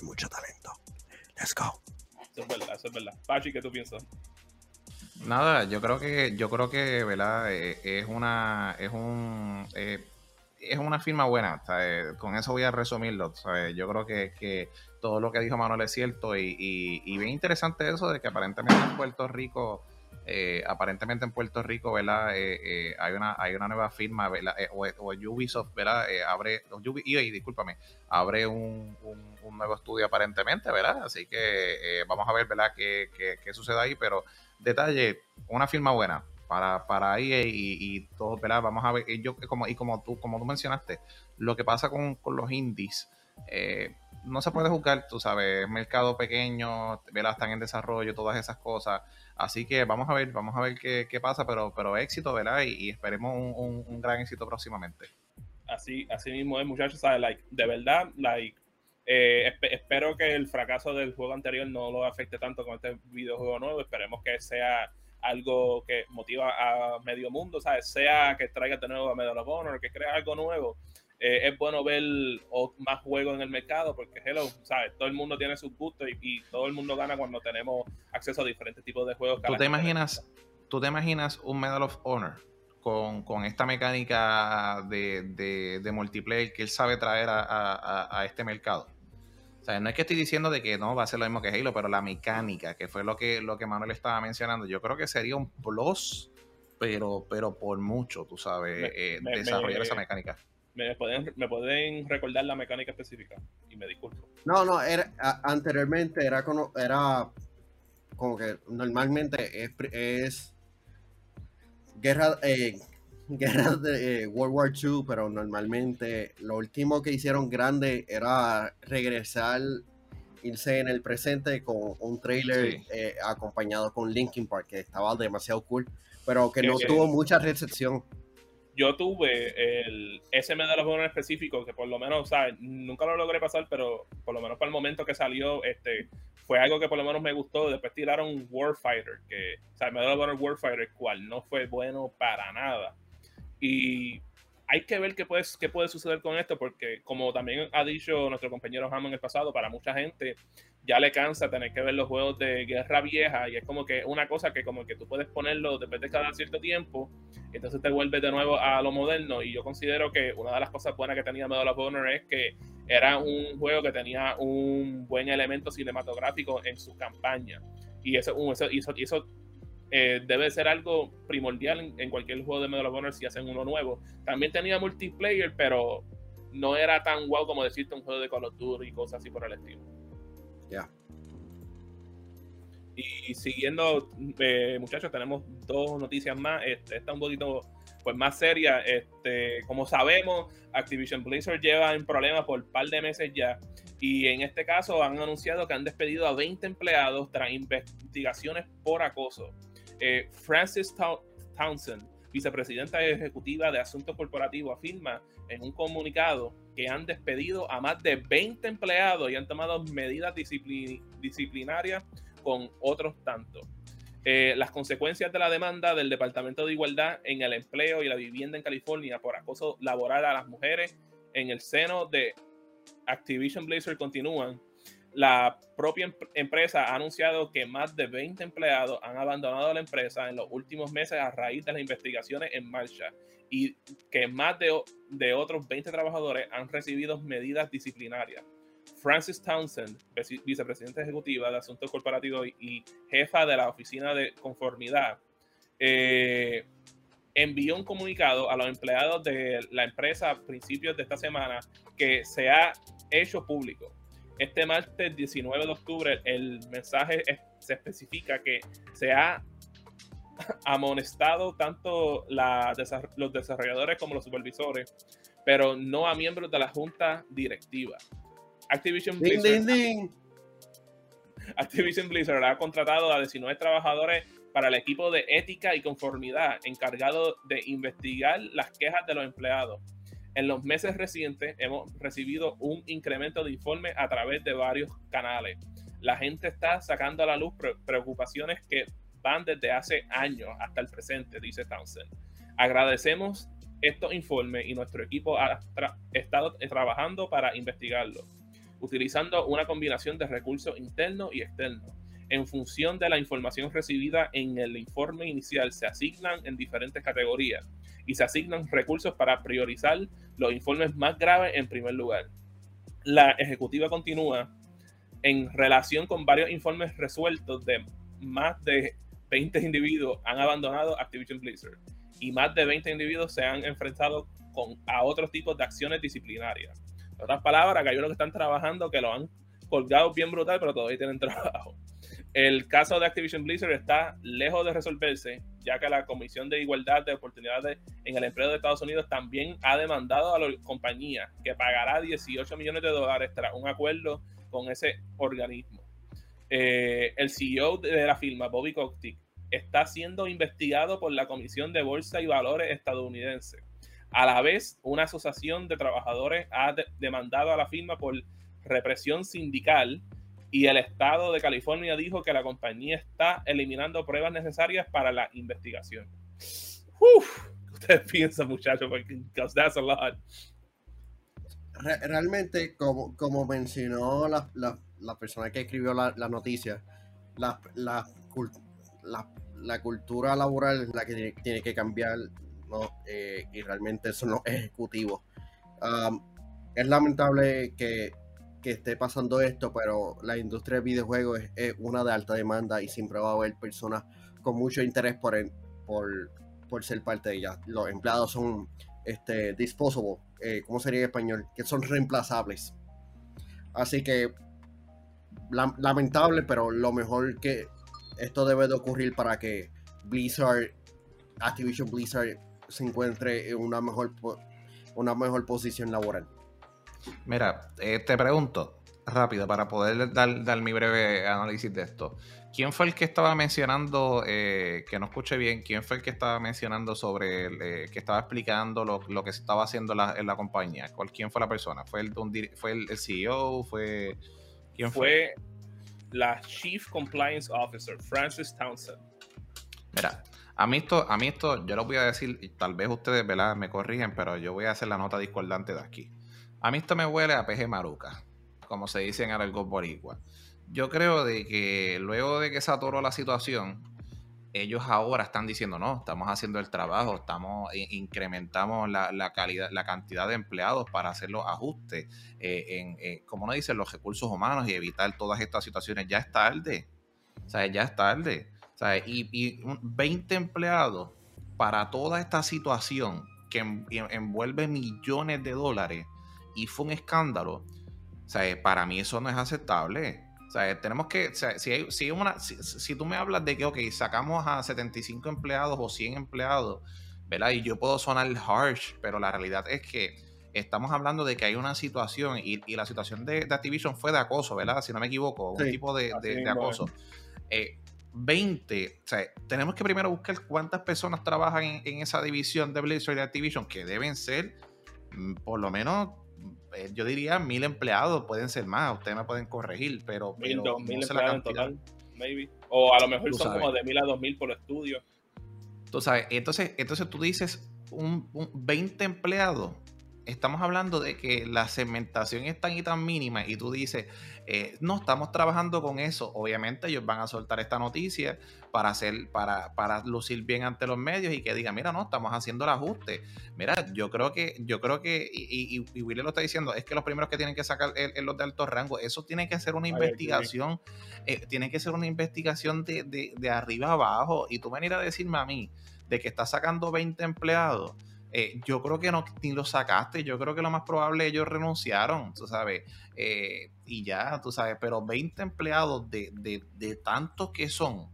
Speaker 2: mucho talento. Let's go.
Speaker 1: Eso es verdad, eso es verdad. Pachi, ¿qué tú piensas?
Speaker 3: Nada, yo creo que, yo creo que, ¿verdad? Eh, es una, es un, eh, es una firma buena. Con eso voy a resumirlo. Yo creo que, todo lo que dijo Manuel es cierto y, y, bien interesante eso de que aparentemente en Puerto Rico, eh, aparentemente en Puerto Rico, ¿verdad? hay una, hay una nueva firma, ¿verdad? O, Ubisoft, ¿verdad? abre, y, discúlpame, abre un, un, nuevo estudio aparentemente, ¿verdad? Así que vamos a ver, ¿verdad? Qué, qué, qué sucede ahí, pero detalle, una firma buena para, para ahí y, todo, ¿verdad? Vamos a ver, y yo, como, y como tú, como tú mencionaste, lo que pasa con, los indies, eh, no se puede juzgar, tú sabes, mercado pequeño, ¿verdad? Están en desarrollo, todas esas cosas. Así que vamos a ver, vamos a ver qué, pasa, pero, pero éxito, ¿verdad? Y, esperemos un, gran éxito próximamente.
Speaker 1: Así, así mismo es, muchachos, ¿sabes? Like, de verdad, like, eh, espero que el fracaso del juego anterior no lo afecte tanto con este videojuego nuevo. Esperemos que sea algo que motiva a medio mundo, ¿sabes? Sea que traiga de nuevo a Medal of Honor, que crea algo nuevo. Eh, es bueno ver más juegos en el mercado porque, hello, ¿sabes? Todo el mundo tiene sus gustos y, todo el mundo gana cuando tenemos acceso a diferentes tipos de juegos.
Speaker 3: ¿Tú te, imaginas, ¿Tú te imaginas un Medal of Honor con, esta mecánica de, de, multiplayer que él sabe traer a este mercado? No es que estoy diciendo de que no va a ser lo mismo que Halo, pero la mecánica, que fue lo que, lo que Manuel estaba mencionando, yo creo que sería un plus, pero, pero por mucho, tú sabes, eh, desarrollar esa mecánica.
Speaker 1: ¿Me pueden, ¿Me pueden recordar la mecánica específica? Y me disculpo.
Speaker 2: No, no, era, anteriormente era como, era como que normalmente es, es guerra, eh, [laughs] guerra de eh, World War II, pero normalmente lo último que hicieron grande era regresar, irse en el presente con un trailer eh, acompañado con Linkin Park, que estaba demasiado cool, pero que no tuvo mucha recepción.
Speaker 1: Yo tuve el, ese Medal of Honor específico, que por lo menos, ¿sabes? Nunca lo logré pasar, pero por lo menos para el momento que salió, este, fue algo que por lo menos me gustó. Después tiraron Warfighter, que, o sea, of Honor Warfighter, cual no fue bueno para nada. Y hay que ver qué puede, qué puede suceder con esto, porque como también ha dicho nuestro compañero Hammond en el pasado, para mucha gente ya le cansa tener que ver los juegos de guerra vieja y es como que una cosa que como que tú puedes ponerlo después de cada cierto tiempo, entonces te vuelves de nuevo a lo moderno y yo considero que una de las cosas buenas que tenía Medal of Honor es que era un juego que tenía un buen elemento cinematográfico en su campaña y eso, eso, eso eh, debe ser algo primordial en, cualquier juego de Medal of Honor si hacen uno nuevo. También tenía multiplayer, pero no era tan guau como decirte un juego de Call of Duty y cosas así por el estilo.
Speaker 2: Ya.
Speaker 1: Y siguiendo, eh, muchachos, tenemos dos noticias más. Este, esta un poquito pues, más seria. Este, como sabemos, Activision Blizzard lleva en problemas por un par de meses ya. Y en este caso han anunciado que han despedido a 20 empleados tras investigaciones por acoso. Eh, Francis Townsend, vicepresidenta ejecutiva de Asuntos Corporativos, afirma en un comunicado que han despedido a más de 20 empleados y han tomado medidas disciplinarias con otros tantos. Eh, las consecuencias de la demanda del Departamento de Igualdad en el empleo y la vivienda en California por acoso laboral a las mujeres en el seno de Activision Blizzard continúan. La propia empresa ha anunciado que más de 20 empleados han abandonado la empresa en los últimos meses a raíz de las investigaciones en marcha y que más de, de otros 20 trabajadores han recibido medidas disciplinarias. Francis Townsend, vicepresidenta ejecutiva de Asuntos Corporativos y jefa de la Oficina de Conformidad, eh, envió un comunicado a los empleados de la empresa a principios de esta semana que se ha hecho público. Este martes 19 de octubre el mensaje se especifica que se ha [laughs] amonestado tanto los desarrolladores como los supervisores, pero no a miembros de la junta directiva. Activision Blizzard, [laughs] Activision Blizzard ha contratado a 19 trabajadores para el equipo de ética y conformidad encargado de investigar las quejas de los empleados. En los meses recientes hemos recibido un incremento de informes a través de varios canales. La gente está sacando a la luz preocupaciones que van desde hace años hasta el presente, dice Townsend. Agradecemos estos informes y nuestro equipo ha estado trabajando para investigarlo utilizando una combinación de recursos internos y externos. En función de la información recibida en el informe inicial, se asignan en diferentes categorías y se asignan recursos para priorizar los informes más graves en primer lugar. La ejecutiva continúa en relación con varios informes resueltos de más de 20 individuos han abandonado Activision Blizzard y más de 20 individuos se han enfrentado con, a otros tipos de acciones disciplinarias. En otras palabras, hay unos que están trabajando que lo han colgado bien brutal, pero todavía tienen [laughs] trabajo. El caso de Activision Blizzard está lejos de resolverse, ya que la Comisión de Igualdad de Oportunidades en el Empleo de Estados Unidos también ha demandado a la compañía que pagará 18 millones de dólares tras un acuerdo con ese organismo. Eh, el CEO de la firma, Bobby Kotick, está siendo investigado por la Comisión de Bolsa y Valores estadounidense a la vez, una asociación de trabajadores ha demandado a la firma por represión sindical y el Estado de California dijo que la compañía está eliminando pruebas necesarias para la investigación. Uf, ustedes [laughs] piensan, muchachos, porque that's a lot.
Speaker 2: realmente, como, como mencionó la, la, persona que escribió la, noticia, la, la, cultura laboral es la que tiene que cambiar eh, y realmente son los ejecutivos. es lamentable que, esté pasando esto, pero la industria de videojuegos es, una de alta demanda y siempre va a haber personas con mucho interés por, por, ser parte de ella. Los empleados son este, disposable, eh, ¿cómo sería en español? Que son reemplazables. Así que lamentable, pero lo mejor que esto debe de ocurrir para que Blizzard, Activision Blizzard se encuentre en una mejor, una mejor posición laboral.
Speaker 3: Mira, eh, te pregunto rápido para poder dar, mi breve análisis de esto. ¿Quién fue el que estaba mencionando, eh, que no escuché bien, quién fue el que estaba mencionando sobre, eh, que estaba explicando lo, que se estaba haciendo en la compañía? ¿Cuál, ¿Quién fue la persona? ¿Fue el, fue el, CEO? ¿Fue,
Speaker 1: ¿Quién fue? Fue la Chief Compliance Officer, Francis Townsend.
Speaker 3: Mira, a mí esto, a mí esto, yo lo voy a decir, y tal vez ustedes ¿verdad? me corrigen, pero yo voy a hacer la nota discordante de aquí. A mí esto me huele a peje maruca, como se dice en algo boricua. Yo creo de que luego de que se atoró la situación, ellos ahora están diciendo, no, estamos haciendo el trabajo, estamos incrementamos la, la cantidad de empleados para hacer los ajustes, eh, en, eh, como no dicen, los recursos humanos y evitar todas estas situaciones. Ya es tarde. O sea, ya es tarde. Y, 20 empleados para toda esta situación que envuelve millones de dólares y fue un escándalo. O sea, para mí eso no es aceptable. O sea, tenemos que, si, hay, si, una, si, si, tú me hablas de que, ok, sacamos a 75 empleados o 100 empleados, ¿verdad? Y yo puedo sonar harsh, pero la realidad es que estamos hablando de que hay una situación y, y la situación de, de, Activision fue de acoso, ¿verdad? Si no me equivoco, un tipo de, de acoso. Eh, 20, o sea, tenemos que primero buscar cuántas personas trabajan en, en esa división de Blizzard y de Activision, que deben ser mm, por lo menos eh, yo diría mil empleados, pueden ser más, ustedes me pueden corregir, pero.
Speaker 1: Mil, dos mil empleados en total, maybe. O a lo mejor son como de mil a dos mil por estudio.
Speaker 3: Tú sabes, entonces, entonces tú dices un, un 20 empleados estamos hablando de que la segmentación es tan y tan mínima y tú dices, eh, no, estamos trabajando con eso. Obviamente ellos van a soltar esta noticia para hacer, para, para lucir bien ante los medios y que digan, mira, no, estamos haciendo el ajuste. Mira, yo creo que, yo creo que, y, y, Willy lo está diciendo, es que los primeros que tienen que sacar es los de alto rango, eso tiene que ser una investigación, eh, tiene que ser una investigación de, de, de arriba abajo. Y tú venir a decirme a mí de que estás sacando 20 empleados eh, yo creo que no ni lo sacaste, yo creo que lo más probable ellos renunciaron, tú sabes, eh, y ya, tú sabes, pero 20 empleados de, de, de, tantos que son,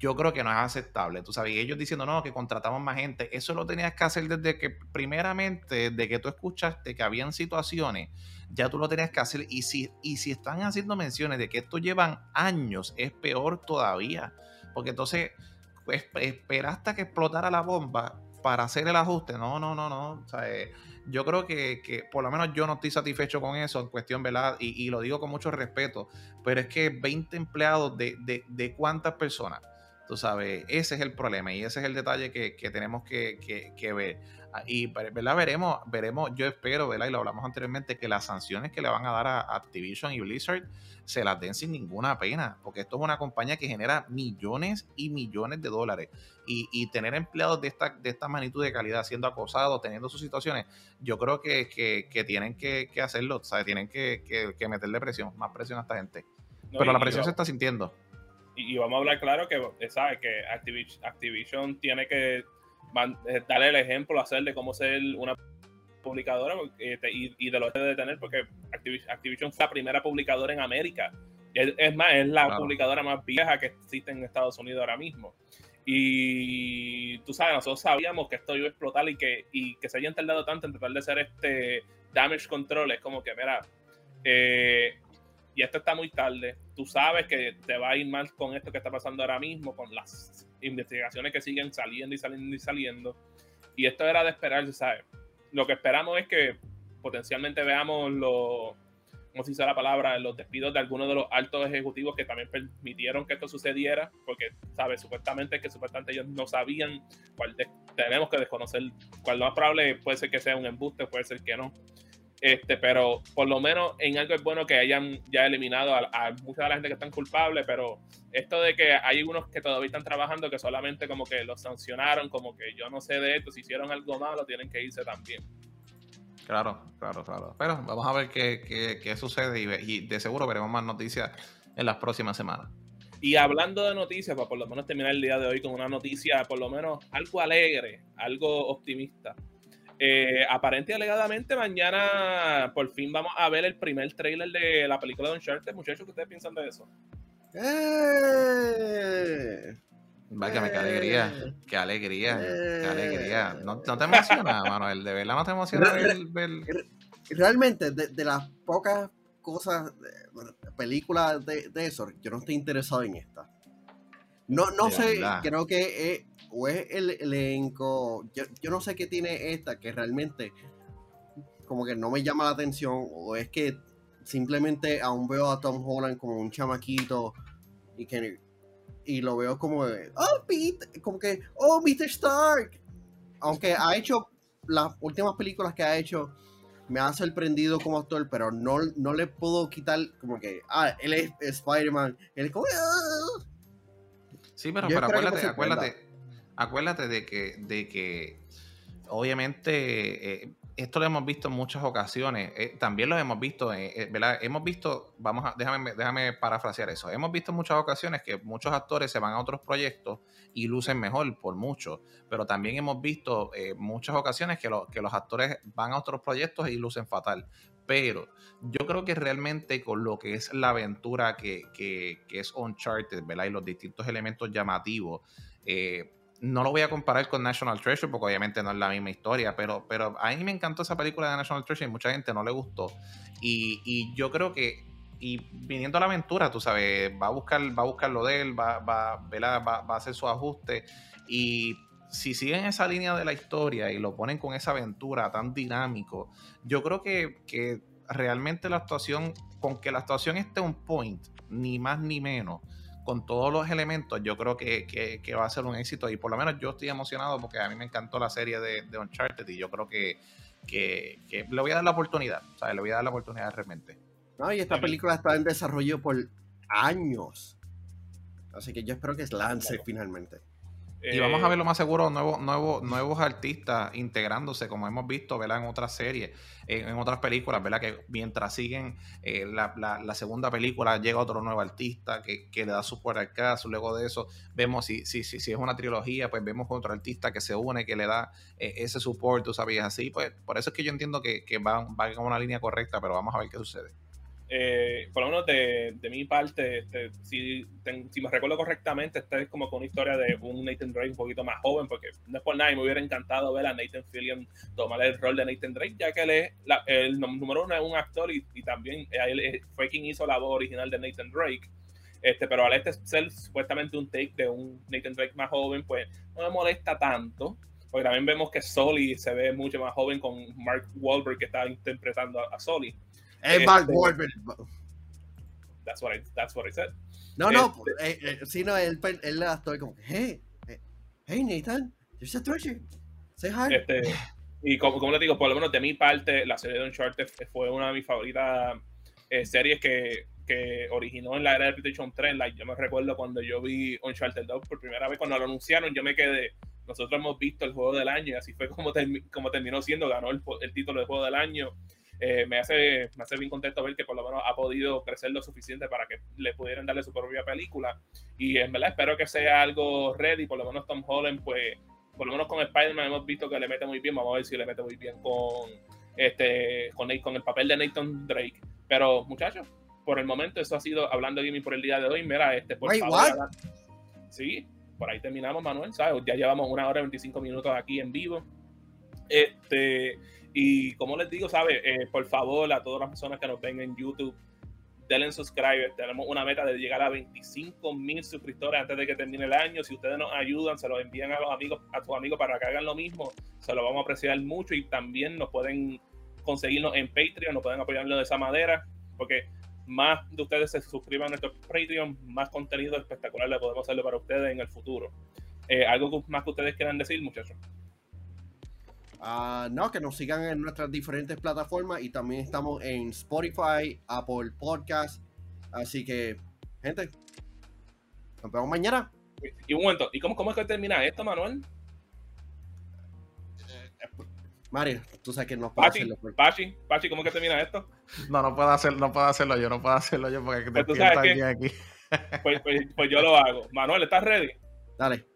Speaker 3: yo creo que no es aceptable, tú sabes, y ellos diciendo, no, que contratamos más gente, eso lo tenías que hacer desde que, primeramente, desde que tú escuchaste que habían situaciones, ya tú lo tenías que hacer, y si, y si están haciendo menciones de que esto llevan años, es peor todavía, porque entonces, pues, espera hasta que explotara la bomba para hacer el ajuste. No, no, no, no. O sea, eh, yo creo que, que, por lo menos yo no estoy satisfecho con eso en cuestión, ¿verdad? Y, y lo digo con mucho respeto, pero es que 20 empleados de, de, de, cuántas personas, tú sabes, ese es el problema y ese es el detalle que, que tenemos que, que, ver. Ah, y, ¿verdad? Veremos, veremos, yo espero, ¿verdad? Y lo hablamos anteriormente, que las sanciones que le van a dar a Activision y Blizzard se las den sin ninguna pena, porque esto es una compañía que genera millones y millones de dólares. Y, y tener empleados de esta, de esta magnitud de calidad siendo acosados, teniendo sus situaciones, yo creo que, que, que tienen que, que, hacerlo, ¿sabes? Tienen que, meterle presión, más presión a esta gente. No, Pero la presión se está sintiendo.
Speaker 1: Y, y, vamos a hablar claro que, ¿sabes? Que Activision, Activision tiene que eh, darle el ejemplo, hacer de cómo ser una publicadora eh, y, y, de lo que de tener, porque Activision fue la primera publicadora en América. Es, es más, es la claro. publicadora más vieja que existe en Estados Unidos ahora mismo. Y tú sabes, nosotros sabíamos que esto iba a explotar y que, y que se hayan tardado tanto en tratar de hacer este damage control. Es como que, mira, eh, y esto está muy tarde. Tú sabes que te va a ir mal con esto que está pasando ahora mismo, con las investigaciones que siguen saliendo y saliendo y saliendo. Y esto era de esperarse, ¿sabes? lo que esperamos es que potencialmente veamos los, ¿cómo se dice la palabra? Los despidos de algunos de los altos ejecutivos que también permitieron que esto sucediera, porque, ¿sabes? Supuestamente que supuestamente ellos no sabían cuál de, tenemos que desconocer cuál lo más probable puede ser que sea un embuste, puede ser que no. Este, pero por lo menos en algo es bueno que hayan ya eliminado a, a, mucha de la gente que están culpables, pero esto de que hay unos que todavía están trabajando que solamente como que los sancionaron, como que yo no sé de esto, si hicieron algo malo tienen que irse también.
Speaker 3: Claro, claro, claro. Pero vamos a ver qué, qué, qué sucede y, y, de seguro veremos más noticias en las próximas semanas.
Speaker 1: Y hablando de noticias, para por lo menos terminar el día de hoy con una noticia por lo menos algo alegre, algo optimista. Eh, aparente y alegadamente mañana por fin vamos a ver el primer trailer de la película de Uncharted. Muchachos, ¿qué ustedes piensan de eso?
Speaker 3: ¡Eh! Válgame, qué alegría, qué alegría, eh, qué alegría. ¿No, no te emociona, Manuel? ¿De verdad no te emociona ver, ver...
Speaker 2: Realmente, de, de, las pocas cosas, películas de, de, eso, yo no estoy interesado en esta. No, no sé, verdad. creo que es, o es el elenco, yo, yo no sé qué tiene esta que realmente como que no me llama la atención, o es que simplemente aún veo a Tom Holland como un chamaquito y que y lo veo como de, oh Pete, como que oh Mr. Stark aunque ha hecho las últimas películas que ha hecho me ha sorprendido como actor pero no, no le puedo quitar como que ah él es Spider-Man él es como ah".
Speaker 3: Sí pero, pero acuérdate acuérdate acuérdate de que de que obviamente eh, esto lo hemos visto en muchas ocasiones. Eh, también lo hemos visto, eh, eh, ¿verdad? Hemos visto, vamos a, déjame, déjame parafrasear eso. Hemos visto en muchas ocasiones que muchos actores se van a otros proyectos y lucen mejor por mucho. Pero también hemos visto muchas ocasiones que, lo, que los actores van a otros proyectos y lucen fatal. Pero yo creo que realmente con lo que es la aventura que, que, que es Uncharted, ¿verdad? Y los distintos elementos llamativos, eh, no lo voy a comparar con National Treasure porque obviamente no es la misma historia, pero, pero a mí me encantó esa película de National Treasure y mucha gente no le gustó. Y, y yo creo que, y viniendo a la aventura, tú sabes, va a buscar, va a buscar lo de él, va, va, va, va a hacer su ajuste y si siguen esa línea de la historia y lo ponen con esa aventura tan dinámico, yo creo que, que realmente la actuación, con que la actuación esté un point, ni más ni menos, con todos los elementos, yo creo que, que, va a ser un éxito. Y por lo menos yo estoy emocionado porque a mí me encantó la serie de, de Uncharted y yo creo que, que, le voy a dar la oportunidad. O le voy a dar la oportunidad realmente.
Speaker 2: No, y esta película está en desarrollo por años. Así que yo espero que lance finalmente.
Speaker 3: Y vamos a ver lo más seguro nuevos, nuevos, nuevos artistas integrándose, como hemos visto ¿verdad? en otras series, en, otras películas, ¿verdad? que mientras siguen eh, la, la, segunda película llega otro nuevo artista que, que le da support al caso, luego de eso vemos si, si, si, si, es una trilogía, pues vemos otro artista que se une, que le da eh, ese support, tú sabías así, pues por eso es que yo entiendo que, que va, va con una línea correcta, pero vamos a ver qué sucede.
Speaker 1: Eh, por lo menos de, mi parte, este, si, me recuerdo correctamente, esta es como con una historia de un Nathan Drake un poquito más joven, porque no es por nada, y me hubiera encantado ver a Nathan Fillion tomar el rol de Nathan Drake, ya que él es el número uno es un actor y, también él fue quien hizo la voz original de Nathan Drake. Este, pero al este ser supuestamente un take de un Nathan Drake más joven, pues no me molesta tanto, porque también vemos que Sully se ve mucho más joven con Mark Wahlberg que está interpretando a, a.
Speaker 2: Es este, Mark Wahlberg.
Speaker 1: That's what I, that's what I said.
Speaker 2: No, no, este, eh, eh, sí, no, él, él la estoy como, hey, eh, hey Nathan, there's a treasure. Say hi.
Speaker 1: Este, y como, como les digo, por lo menos de mi parte, la serie de Uncharted fue una de mis favoritas series que, que originó en la era de PlayStation 3. Like, yo me recuerdo cuando yo vi Uncharted 2 por primera vez, cuando lo anunciaron, yo me quedé. Nosotros hemos visto el juego del año y así fue como, como terminó siendo, ganó el, el título de juego del año. Eh, me, hace, me hace bien contento ver que por lo menos ha podido crecer lo suficiente para que le pudieran darle su propia película. Y en verdad espero que sea algo ready, por lo menos Tom Holland, pues, por lo menos con Spider-Man hemos visto que le mete muy bien, vamos a ver si le mete muy bien con, este, con, con el papel de Nathan Drake. Pero muchachos, por el momento eso ha sido hablando de gaming por el día de hoy. Mira, este, por favor. Sí, por ahí terminamos, Manuel, ¿sabes? Ya llevamos una hora y 25 minutos aquí en vivo. Este, y como les digo, ¿sabes? Eh, por favor, a todas las personas que nos ven en YouTube, denle subscribe. Tenemos una meta de llegar a 25 mil suscriptores antes de que termine el año. Si ustedes nos ayudan, se lo envían a los amigos, a sus amigos para que hagan lo mismo. Se lo vamos a apreciar mucho y también nos pueden conseguirnos en Patreon, nos pueden apoyarnos de esa manera, porque más de ustedes se suscriban a nuestro Patreon, más contenido espectacular le podemos hacerle para ustedes en el futuro. Eh, ¿Algo más que ustedes quieran decir, muchachos?
Speaker 2: Ah, no, que nos sigan en nuestras diferentes plataformas y también estamos en Spotify, Apple Podcast. Así que, gente, nos vemos mañana.
Speaker 1: Y un momento, ¿y cómo, cómo es que termina esto, Manuel?
Speaker 2: Mario, tú sabes que no puedo hacerlo.
Speaker 1: Pachi, Pachi, ¿cómo es que termina esto?
Speaker 3: No, no puedo, hacer, no puedo hacerlo yo, no puedo hacerlo yo porque
Speaker 1: pues tú sabes que, aquí. Pues, pues, pues yo lo hago. Manuel, ¿estás ready?
Speaker 2: Dale.